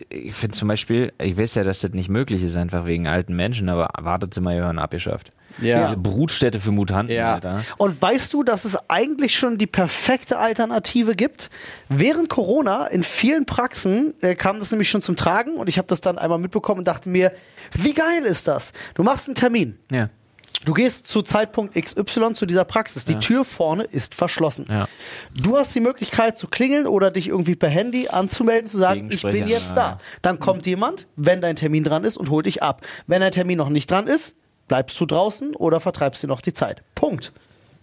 ich finde zum Beispiel, ich weiß ja, dass das nicht möglich ist, einfach wegen alten Menschen, aber Wartezimmer gehören abgeschafft. Ja. Diese Brutstätte für Mutanten, Ja. Alter. Und weißt du, dass es eigentlich schon die perfekte Alternative gibt? Während Corona in vielen Praxen äh, kam das nämlich schon zum Tragen und ich habe das dann einmal mitbekommen und dachte mir, wie geil ist das? Du machst einen Termin. Ja. Du gehst zu Zeitpunkt XY zu dieser Praxis. Die Tür vorne ist verschlossen. Ja. Du hast die Möglichkeit zu klingeln oder dich irgendwie per Handy anzumelden, zu sagen, ich bin jetzt ja. da. Dann kommt jemand, wenn dein Termin dran ist und holt dich ab. Wenn dein Termin noch nicht dran ist, bleibst du draußen oder vertreibst dir noch die Zeit. Punkt.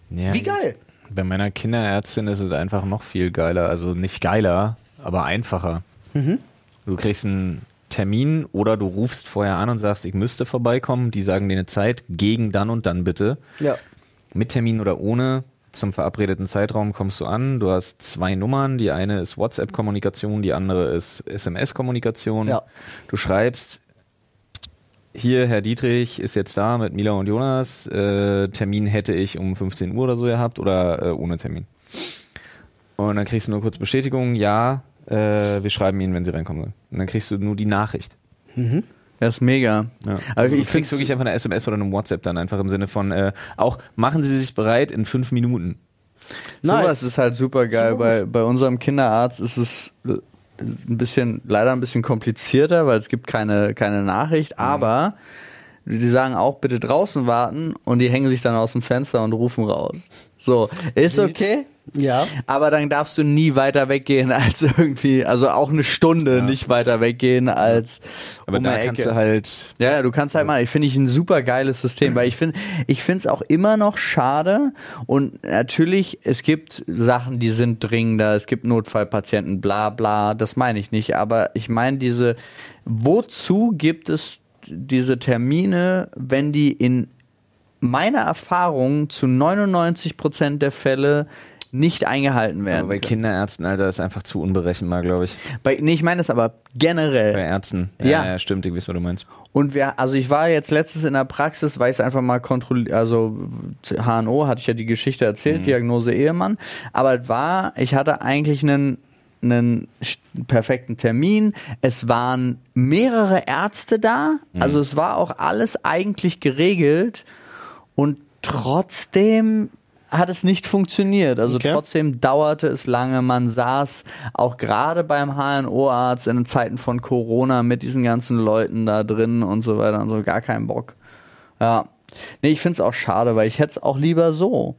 Ja, Wie geil. Bei meiner Kinderärztin ist es einfach noch viel geiler. Also nicht geiler, aber einfacher. Mhm. Du kriegst einen Termin oder du rufst vorher an und sagst, ich müsste vorbeikommen. Die sagen dir eine Zeit, gegen dann und dann bitte. Ja. Mit Termin oder ohne. Zum verabredeten Zeitraum kommst du an. Du hast zwei Nummern. Die eine ist WhatsApp-Kommunikation, die andere ist SMS-Kommunikation. Ja. Du schreibst, hier, Herr Dietrich ist jetzt da mit Mila und Jonas. Äh, Termin hätte ich um 15 Uhr oder so gehabt oder äh, ohne Termin. Und dann kriegst du nur kurz Bestätigung, ja, äh, wir schreiben Ihnen, wenn Sie reinkommen sollen. Und dann kriegst du nur die Nachricht. Das ist mega. Ja. Also Also ich finde kriegst wirklich einfach eine SMS oder eine WhatsApp dann einfach im Sinne von, äh, auch machen Sie sich bereit in fünf Minuten. Nice. Sowas ist halt super geil. Bei, bei unserem Kinderarzt ist es ein bisschen, leider ein bisschen komplizierter, weil es gibt keine, keine Nachricht, aber die sagen auch bitte draußen warten und die hängen sich dann aus dem Fenster und rufen raus. So, ist okay. Ja. Aber dann darfst du nie weiter weggehen als irgendwie, also auch eine Stunde nicht weiter weggehen als Aber um da kannst du halt, Ja, ja, du kannst halt mal, ich finde ich ein super geiles System, weil ich finde, ich finde es auch immer noch schade und natürlich, es gibt Sachen, die sind dringender, es gibt Notfallpatienten, bla bla, das meine ich nicht, aber ich meine diese, wozu gibt es diese Termine, wenn die in meiner Erfahrung zu 99 Prozent der Fälle nicht eingehalten werden. aber bei Kinderärzten, Alter, ist einfach zu unberechenbar, glaube ich. Bei, nee, ich meine das aber generell. Bei Ärzten. Ja. ja, stimmt, ich weiß, was du meinst. Und wer, also ich war jetzt letztens in der Praxis, weil ich es einfach mal kontrolliert, also HNO hatte ich ja die Geschichte erzählt, Diagnose Ehemann, aber es war, ich hatte eigentlich einen einen perfekten Termin. Es waren mehrere Ärzte da, also es war auch alles eigentlich geregelt und trotzdem hat es nicht funktioniert. Also Okay. trotzdem dauerte es lange. Man saß auch gerade beim HNO-Arzt in Zeiten von Corona mit diesen ganzen Leuten da drin und so weiter und so. Gar keinen Bock. Ja. Nee, ich finde es auch schade, weil ich hätte es auch lieber so.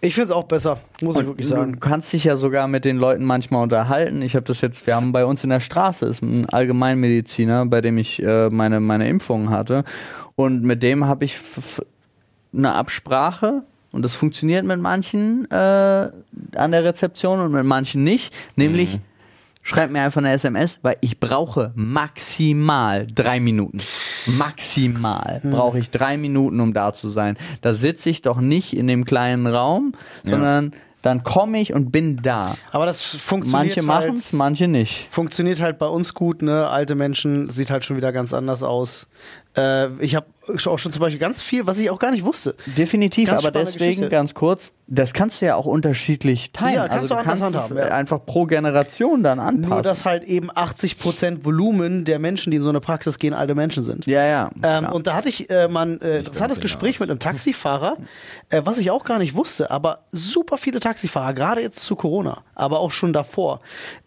Ich finde es auch besser, muss ich wirklich Du sagen. kannst dich ja sogar mit den Leuten manchmal unterhalten. Ich habe das jetzt, wir haben bei uns in der Straße ist ein Allgemeinmediziner, bei dem ich äh, meine meine Impfungen hatte und mit dem habe ich eine Absprache und das funktioniert mit manchen äh, an der Rezeption und mit manchen nicht. Nämlich schreib mir einfach eine SMS, weil ich brauche maximal drei Minuten. Maximal brauche ich drei Minuten, um da zu sein. Da sitze ich doch nicht in dem kleinen Raum, sondern dann komme ich und bin da. Aber das funktioniert Manche halt, machen es, manche nicht. funktioniert halt bei uns gut, ne? Alte Menschen sieht halt schon wieder ganz anders aus. Äh, ich habe auch schon zum Beispiel ganz viel, was ich auch gar nicht wusste. Definitiv, Ganz aber deswegen Geschichte. ganz kurz, das kannst du ja auch unterschiedlich teilen. Ja, kannst also du kannst es handhaben, ja. einfach pro Generation dann anpassen. Nur, dass halt eben 80% Volumen der Menschen, die in so eine Praxis gehen, alte Menschen sind. ja, ja. Ähm, und da hatte ich äh, mal ein äh, interessantes Gespräch mit einem Taxifahrer, äh, was ich auch gar nicht wusste, aber super viele Taxifahrer, gerade jetzt zu Corona, aber auch schon davor,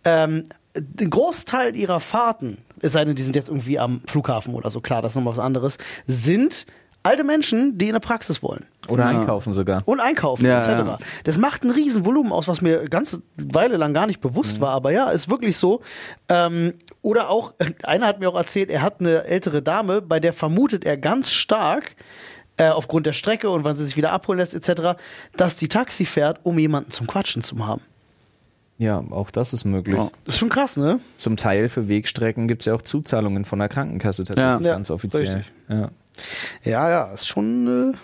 ähm, den Großteil ihrer Fahrten, es sei denn, die sind jetzt irgendwie am Flughafen oder so, klar, das ist nochmal was anderes, sind alte Menschen, die in eine Praxis wollen. Oder Ja. einkaufen sogar. Und einkaufen, Ja, etc. ja. Das macht ein riesen Volumen aus, was mir ganz Weile lang gar nicht bewusst war. Aber ja, ist wirklich so. Ähm, oder auch, einer hat mir auch erzählt, er hat eine ältere Dame, bei der vermutet er ganz stark, äh, aufgrund der Strecke und wann sie sich wieder abholen lässt, etc., dass die Taxi fährt, um jemanden zum Quatschen zu haben. Ja, auch das ist möglich. Ja. Das ist schon krass, ne? Zum Teil für Wegstrecken gibt es ja auch Zuzahlungen von der Krankenkasse tatsächlich Ja. ganz Ja, offiziell. richtig. Ja. Ja, ja, ist schon. Äh,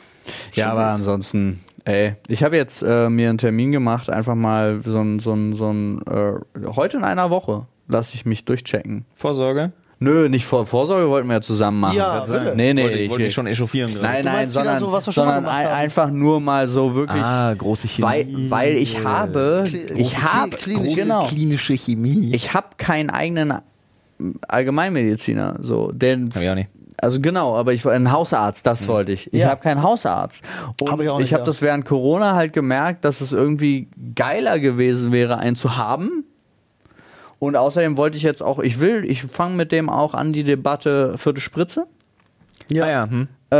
Ja, schon aber wild. ansonsten, ey, ich habe jetzt äh, mir einen Termin gemacht, einfach mal so ein, so ein, so ein äh, heute in einer Woche lasse ich mich durchchecken. Vorsorge? Nö, nicht vor Vorsorge wollten wir ja zusammen machen. Ja, du- Nee, nee, wollte, ich, wollte mich schon echauffieren gerade. Nein, nein, sondern, so, was wir schon mal sondern ein, haben. einfach nur mal so wirklich, Ah, große Chemie. weil, weil ich habe, Kli- ich habe, Kli- klinische- genau, klinische Chemie. ich habe keinen eigenen Allgemeinmediziner, so, denn Hab ich auch nicht. Also genau, aber ich war ein Hausarzt, das wollte ich. Ich Ja. habe keinen Hausarzt. Und Hab ich ich, auch nicht, habe ja. das während Corona halt gemerkt, dass es irgendwie geiler gewesen wäre, einen zu haben. Und außerdem wollte ich jetzt auch, ich will, ich fange mit dem auch an die Debatte vierte Spritze. ja. Ah ja, hm. Äh,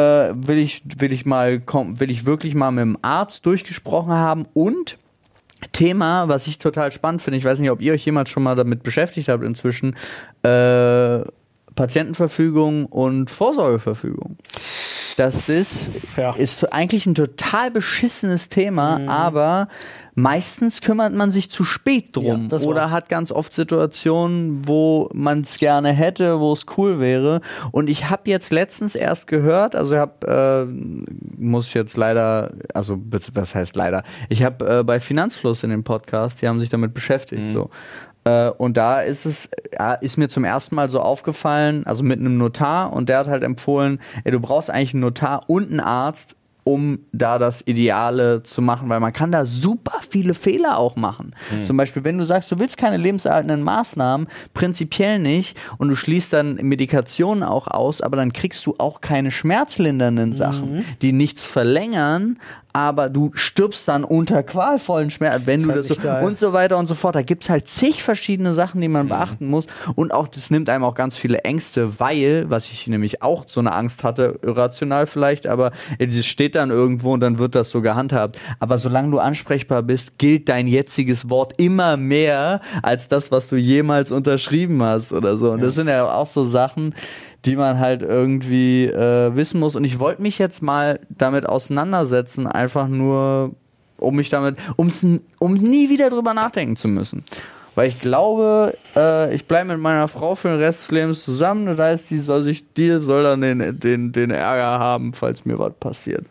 will ich, will ich mal, komm, will ich wirklich mal mit dem Arzt durchgesprochen haben und Thema, was ich total spannend finde, ich weiß nicht, ob ihr euch jemals schon mal damit beschäftigt habt inzwischen, äh, Patientenverfügung und Vorsorgeverfügung. Das ist, Ja. ist eigentlich ein total beschissenes Thema, aber meistens kümmert man sich zu spät drum Ja, oder hat ganz oft Situationen, wo man es gerne hätte, wo es cool wäre. Und ich habe jetzt letztens erst gehört, also ich habe, äh, muss ich jetzt leider, also was heißt leider, ich habe äh, bei Finanzfluss in dem Podcast, die haben sich damit beschäftigt. So. Äh, und da ist es, ist mir zum ersten Mal so aufgefallen, also mit einem Notar, und der hat halt empfohlen, ey, du brauchst eigentlich einen Notar und einen Arzt, um da das Ideale zu machen, weil man kann da super viele Fehler auch machen. Zum Beispiel, wenn du sagst, du willst keine lebenserhaltenden Maßnahmen, prinzipiell nicht, und du schließt dann Medikationen auch aus, aber dann kriegst du auch keine schmerzlindernden Sachen, die nichts verlängern, aber du stirbst dann unter qualvollen Schmerzen, wenn du halt das so geil. und so weiter und so fort. Da gibt's halt zig verschiedene Sachen, die man beachten muss. Und auch das nimmt einem auch ganz viele Ängste, weil, was ich nämlich auch so eine Angst hatte, irrational vielleicht, aber es steht dann irgendwo und dann wird das so gehandhabt. Aber solange du ansprechbar bist, gilt dein jetziges Wort immer mehr als das, was du jemals unterschrieben hast oder so. Und das sind ja auch so Sachen, die man halt irgendwie äh, wissen muss. Und ich wollte mich jetzt mal damit auseinandersetzen, einfach nur, um mich damit, um's, um nie wieder drüber nachdenken zu müssen. Weil ich glaube, äh, ich bleibe mit meiner Frau für den Rest des Lebens zusammen. Das heißt, die soll sich, die soll dann den, den, den Ärger haben, falls mir was passiert.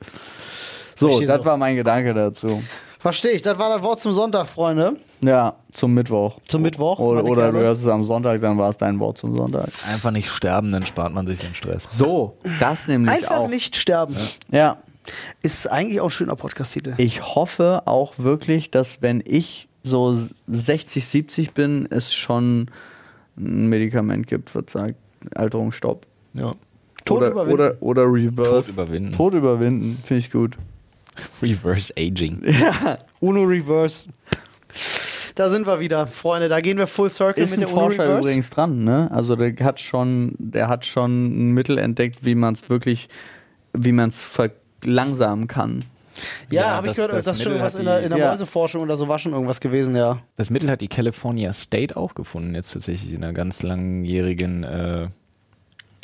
So, das so. war mein Gedanke dazu. Verstehe ich. Das war das Wort zum Sonntag, Freunde. Ja, zum Mittwoch. Zum Mittwoch. Oder, oder du hörst es am Sonntag, dann war es dein Wort zum Sonntag. Einfach nicht sterben, dann spart man sich den Stress. So, das nämlich Einfach auch. nicht sterben. Ja, Ist eigentlich auch ein schöner Podcast-Titel. Ich hoffe auch wirklich, dass wenn ich so 60, 70 bin, es schon ein Medikament gibt, was sagt, Alterungsstopp. Ja. Tod oder, überwinden. oder, oder Reverse. Tod überwinden. Tod überwinden, finde ich gut. Reverse Aging. Uno Reverse. Da sind wir wieder, Freunde. Da gehen wir Full Circle Ist mit ein der Uno Forscher Reverse. übrigens dran, ne? Also der hat schon, der hat schon ein Mittel entdeckt, wie man es wirklich, wie man es verlangsamen kann. Ja, Ja, habe ich gehört, das, das ist schon hat in der, in der Ja. Mäuseforschung oder so war schon irgendwas gewesen, ja. Das Mittel hat die California State auch gefunden, jetzt tatsächlich in einer ganz langjährigen äh,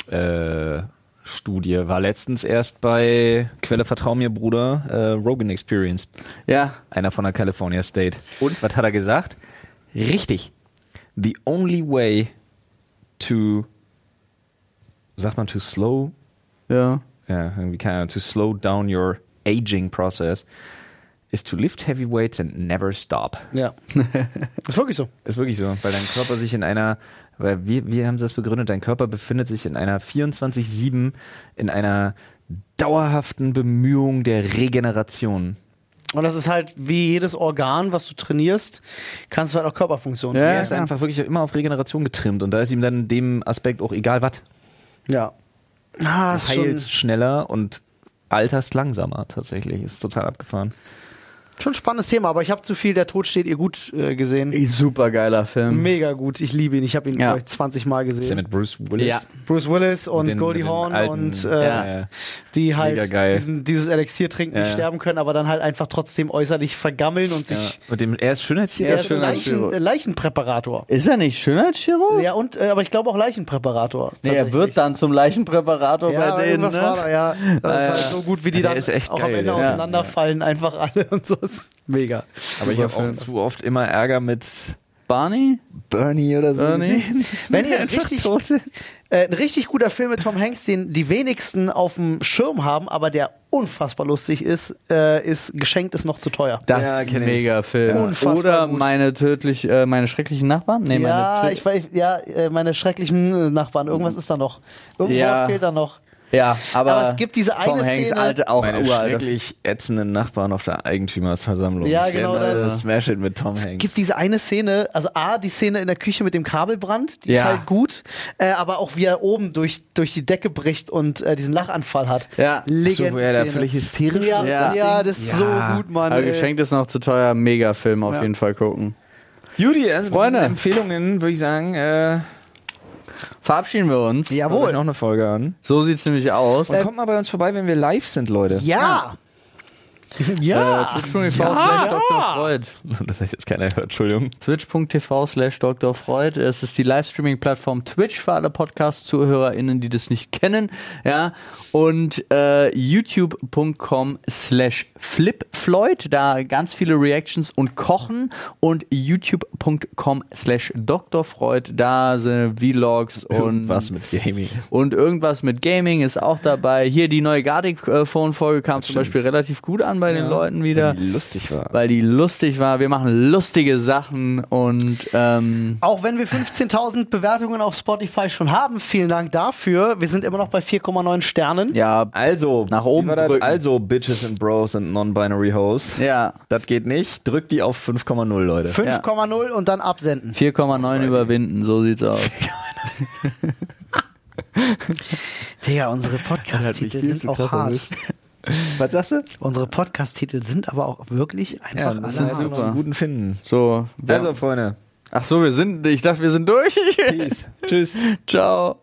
äh, Studie. War letztens erst bei Quelle Vertrau mir, Bruder, äh, Rogan Experience. Ja, Einer von der California State. Und was hat er gesagt? Richtig. the only way to, sagt man to slow? Ja. Ja, irgendwie keine Ahnung, to slow down your aging process is to lift heavy weights and never stop. Ja. ist wirklich so. Ist wirklich so, weil dein Körper sich in einer, weil wie, wie haben sie das begründet? Dein Körper befindet sich in einer 24-7, in einer dauerhaften Bemühung der Regeneration. Und das ist halt wie jedes Organ, was du trainierst, kannst du halt auch Körperfunktionen Ja. Er ist einfach wirklich immer auf Regeneration getrimmt und da ist ihm dann in dem Aspekt auch egal was. Ja. Ah, Du heilst schneller und alterst langsamer tatsächlich. Ist total abgefahren. Schon ein spannendes Thema, aber ich habe zu viel Der Tod steht ihr gut äh, gesehen. Super geiler Film. Mega gut, ich liebe ihn. Ich habe ihn, Ja. glaube ich, 20 Mal Ist der gesehen. mit Bruce Willis? Ja. Bruce Willis und den- Goldie alten- und äh, ja, ja. die halt diesen, dieses Elixier trinken, Ja, nicht sterben können, aber dann halt einfach trotzdem äußerlich vergammeln und Ja. sich. Und dem, er ist Schönheitschirurg. Er ist Leichen, äh, Leichenpräparator. Ist er nicht Schönheitschirurg? Ja, und, äh, aber ich glaube auch Leichenpräparator. Nee, er wird dann zum Leichenpräparator ja, bei denen. Ne? war da, ja. Das ist ja. halt so gut, wie die dann ist echt auch am Ende auseinanderfallen, einfach alle und so. Ist mega. Aber ich habe auch zu oft immer Ärger mit Barney? Bernie oder so. Bernie? gesehen. Wenn ihr Einfach richtig, tot ist. äh, ein richtig guter Film mit Tom Hanks, den die wenigsten auf dem Schirm haben, aber der unfassbar lustig ist, äh, ist Geschenkt ist noch zu teuer. Das Ja, ist ein mega Film. Unfassbar Oder gut. meine tödlich, äh, meine schrecklichen Nachbarn? Nee, ja, meine ich weiß, ja, äh, meine schrecklichen äh, Nachbarn. Irgendwas ist da noch. Irgendwo Ja. fehlt da noch. Ja, aber, Aber es gibt diese Tom eine Hanks, Szene- alte, auch Meine uralte. schrecklich ätzenden Nachbarn auf der Eigentümersversammlung. Ja, genau Generell das. Smash It mit Tom Es Hanks. gibt diese eine Szene, also A, die Szene in der Küche mit dem Kabelbrand, die ist Ja. halt gut, äh, aber auch wie er oben durch, durch die Decke bricht und äh, diesen Lachanfall hat. Ja. Legend. So, wo er da völlig hysterisch ja, wird, ja, das das, ist Ja. so gut, Mann. aber ey. Geschenkt ist noch zu teuer. Mega Film auf Ja. jeden Fall gucken. Judy, also Freunde. Empfehlungen würde ich sagen, äh, Verabschieden wir uns. Jawohl. noch eine Folge an. So sieht's nämlich aus. Und kommt mal bei uns vorbei, wenn wir live sind, Leute. Ja. Ja. Äh, Twitch.tv slash Dr. Freud. Das heißt jetzt keiner hört, Entschuldigung. Twitch.tv slash Dr. Freud. Es ist die Livestreaming-Plattform Twitch für alle Podcast-ZuhörerInnen, die das nicht kennen. Ja. Und äh, youtube.com slash flipfloyd. Da ganz viele Reactions und Kochen. Und youtube.com slash Dr. Freud. Da sind Vlogs und Was mit Gaming. und irgendwas mit Gaming ist auch dabei. Hier die neue Gardic-Phone-Folge kam zum stimmt. Beispiel relativ gut an bei den Leuten wieder, Die lustig war. weil die lustig war. Wir machen lustige Sachen und ähm, Auch wenn wir 15.000 Bewertungen auf Spotify schon haben, vielen Dank dafür. Wir sind immer noch bei 4,9 Sternen. ja, Also, Nach oben wie war das? drücken. Also, Bitches and Bros and Non-Binary Hoes. ja, Das geht nicht. Drückt die auf 5,0, Leute. 5,0 und dann absenden. 4,9 überwinden, so sieht's aus. Digga, unsere Podcast-Titel sind auch hart. Was sagst du? Unsere Podcast-Titel sind aber auch wirklich einfach das alle ist hart. super. guten finden. So, Also, Freunde. ach so, wir sind, ich dachte, wir sind durch. Peace. Tschüss. Ciao.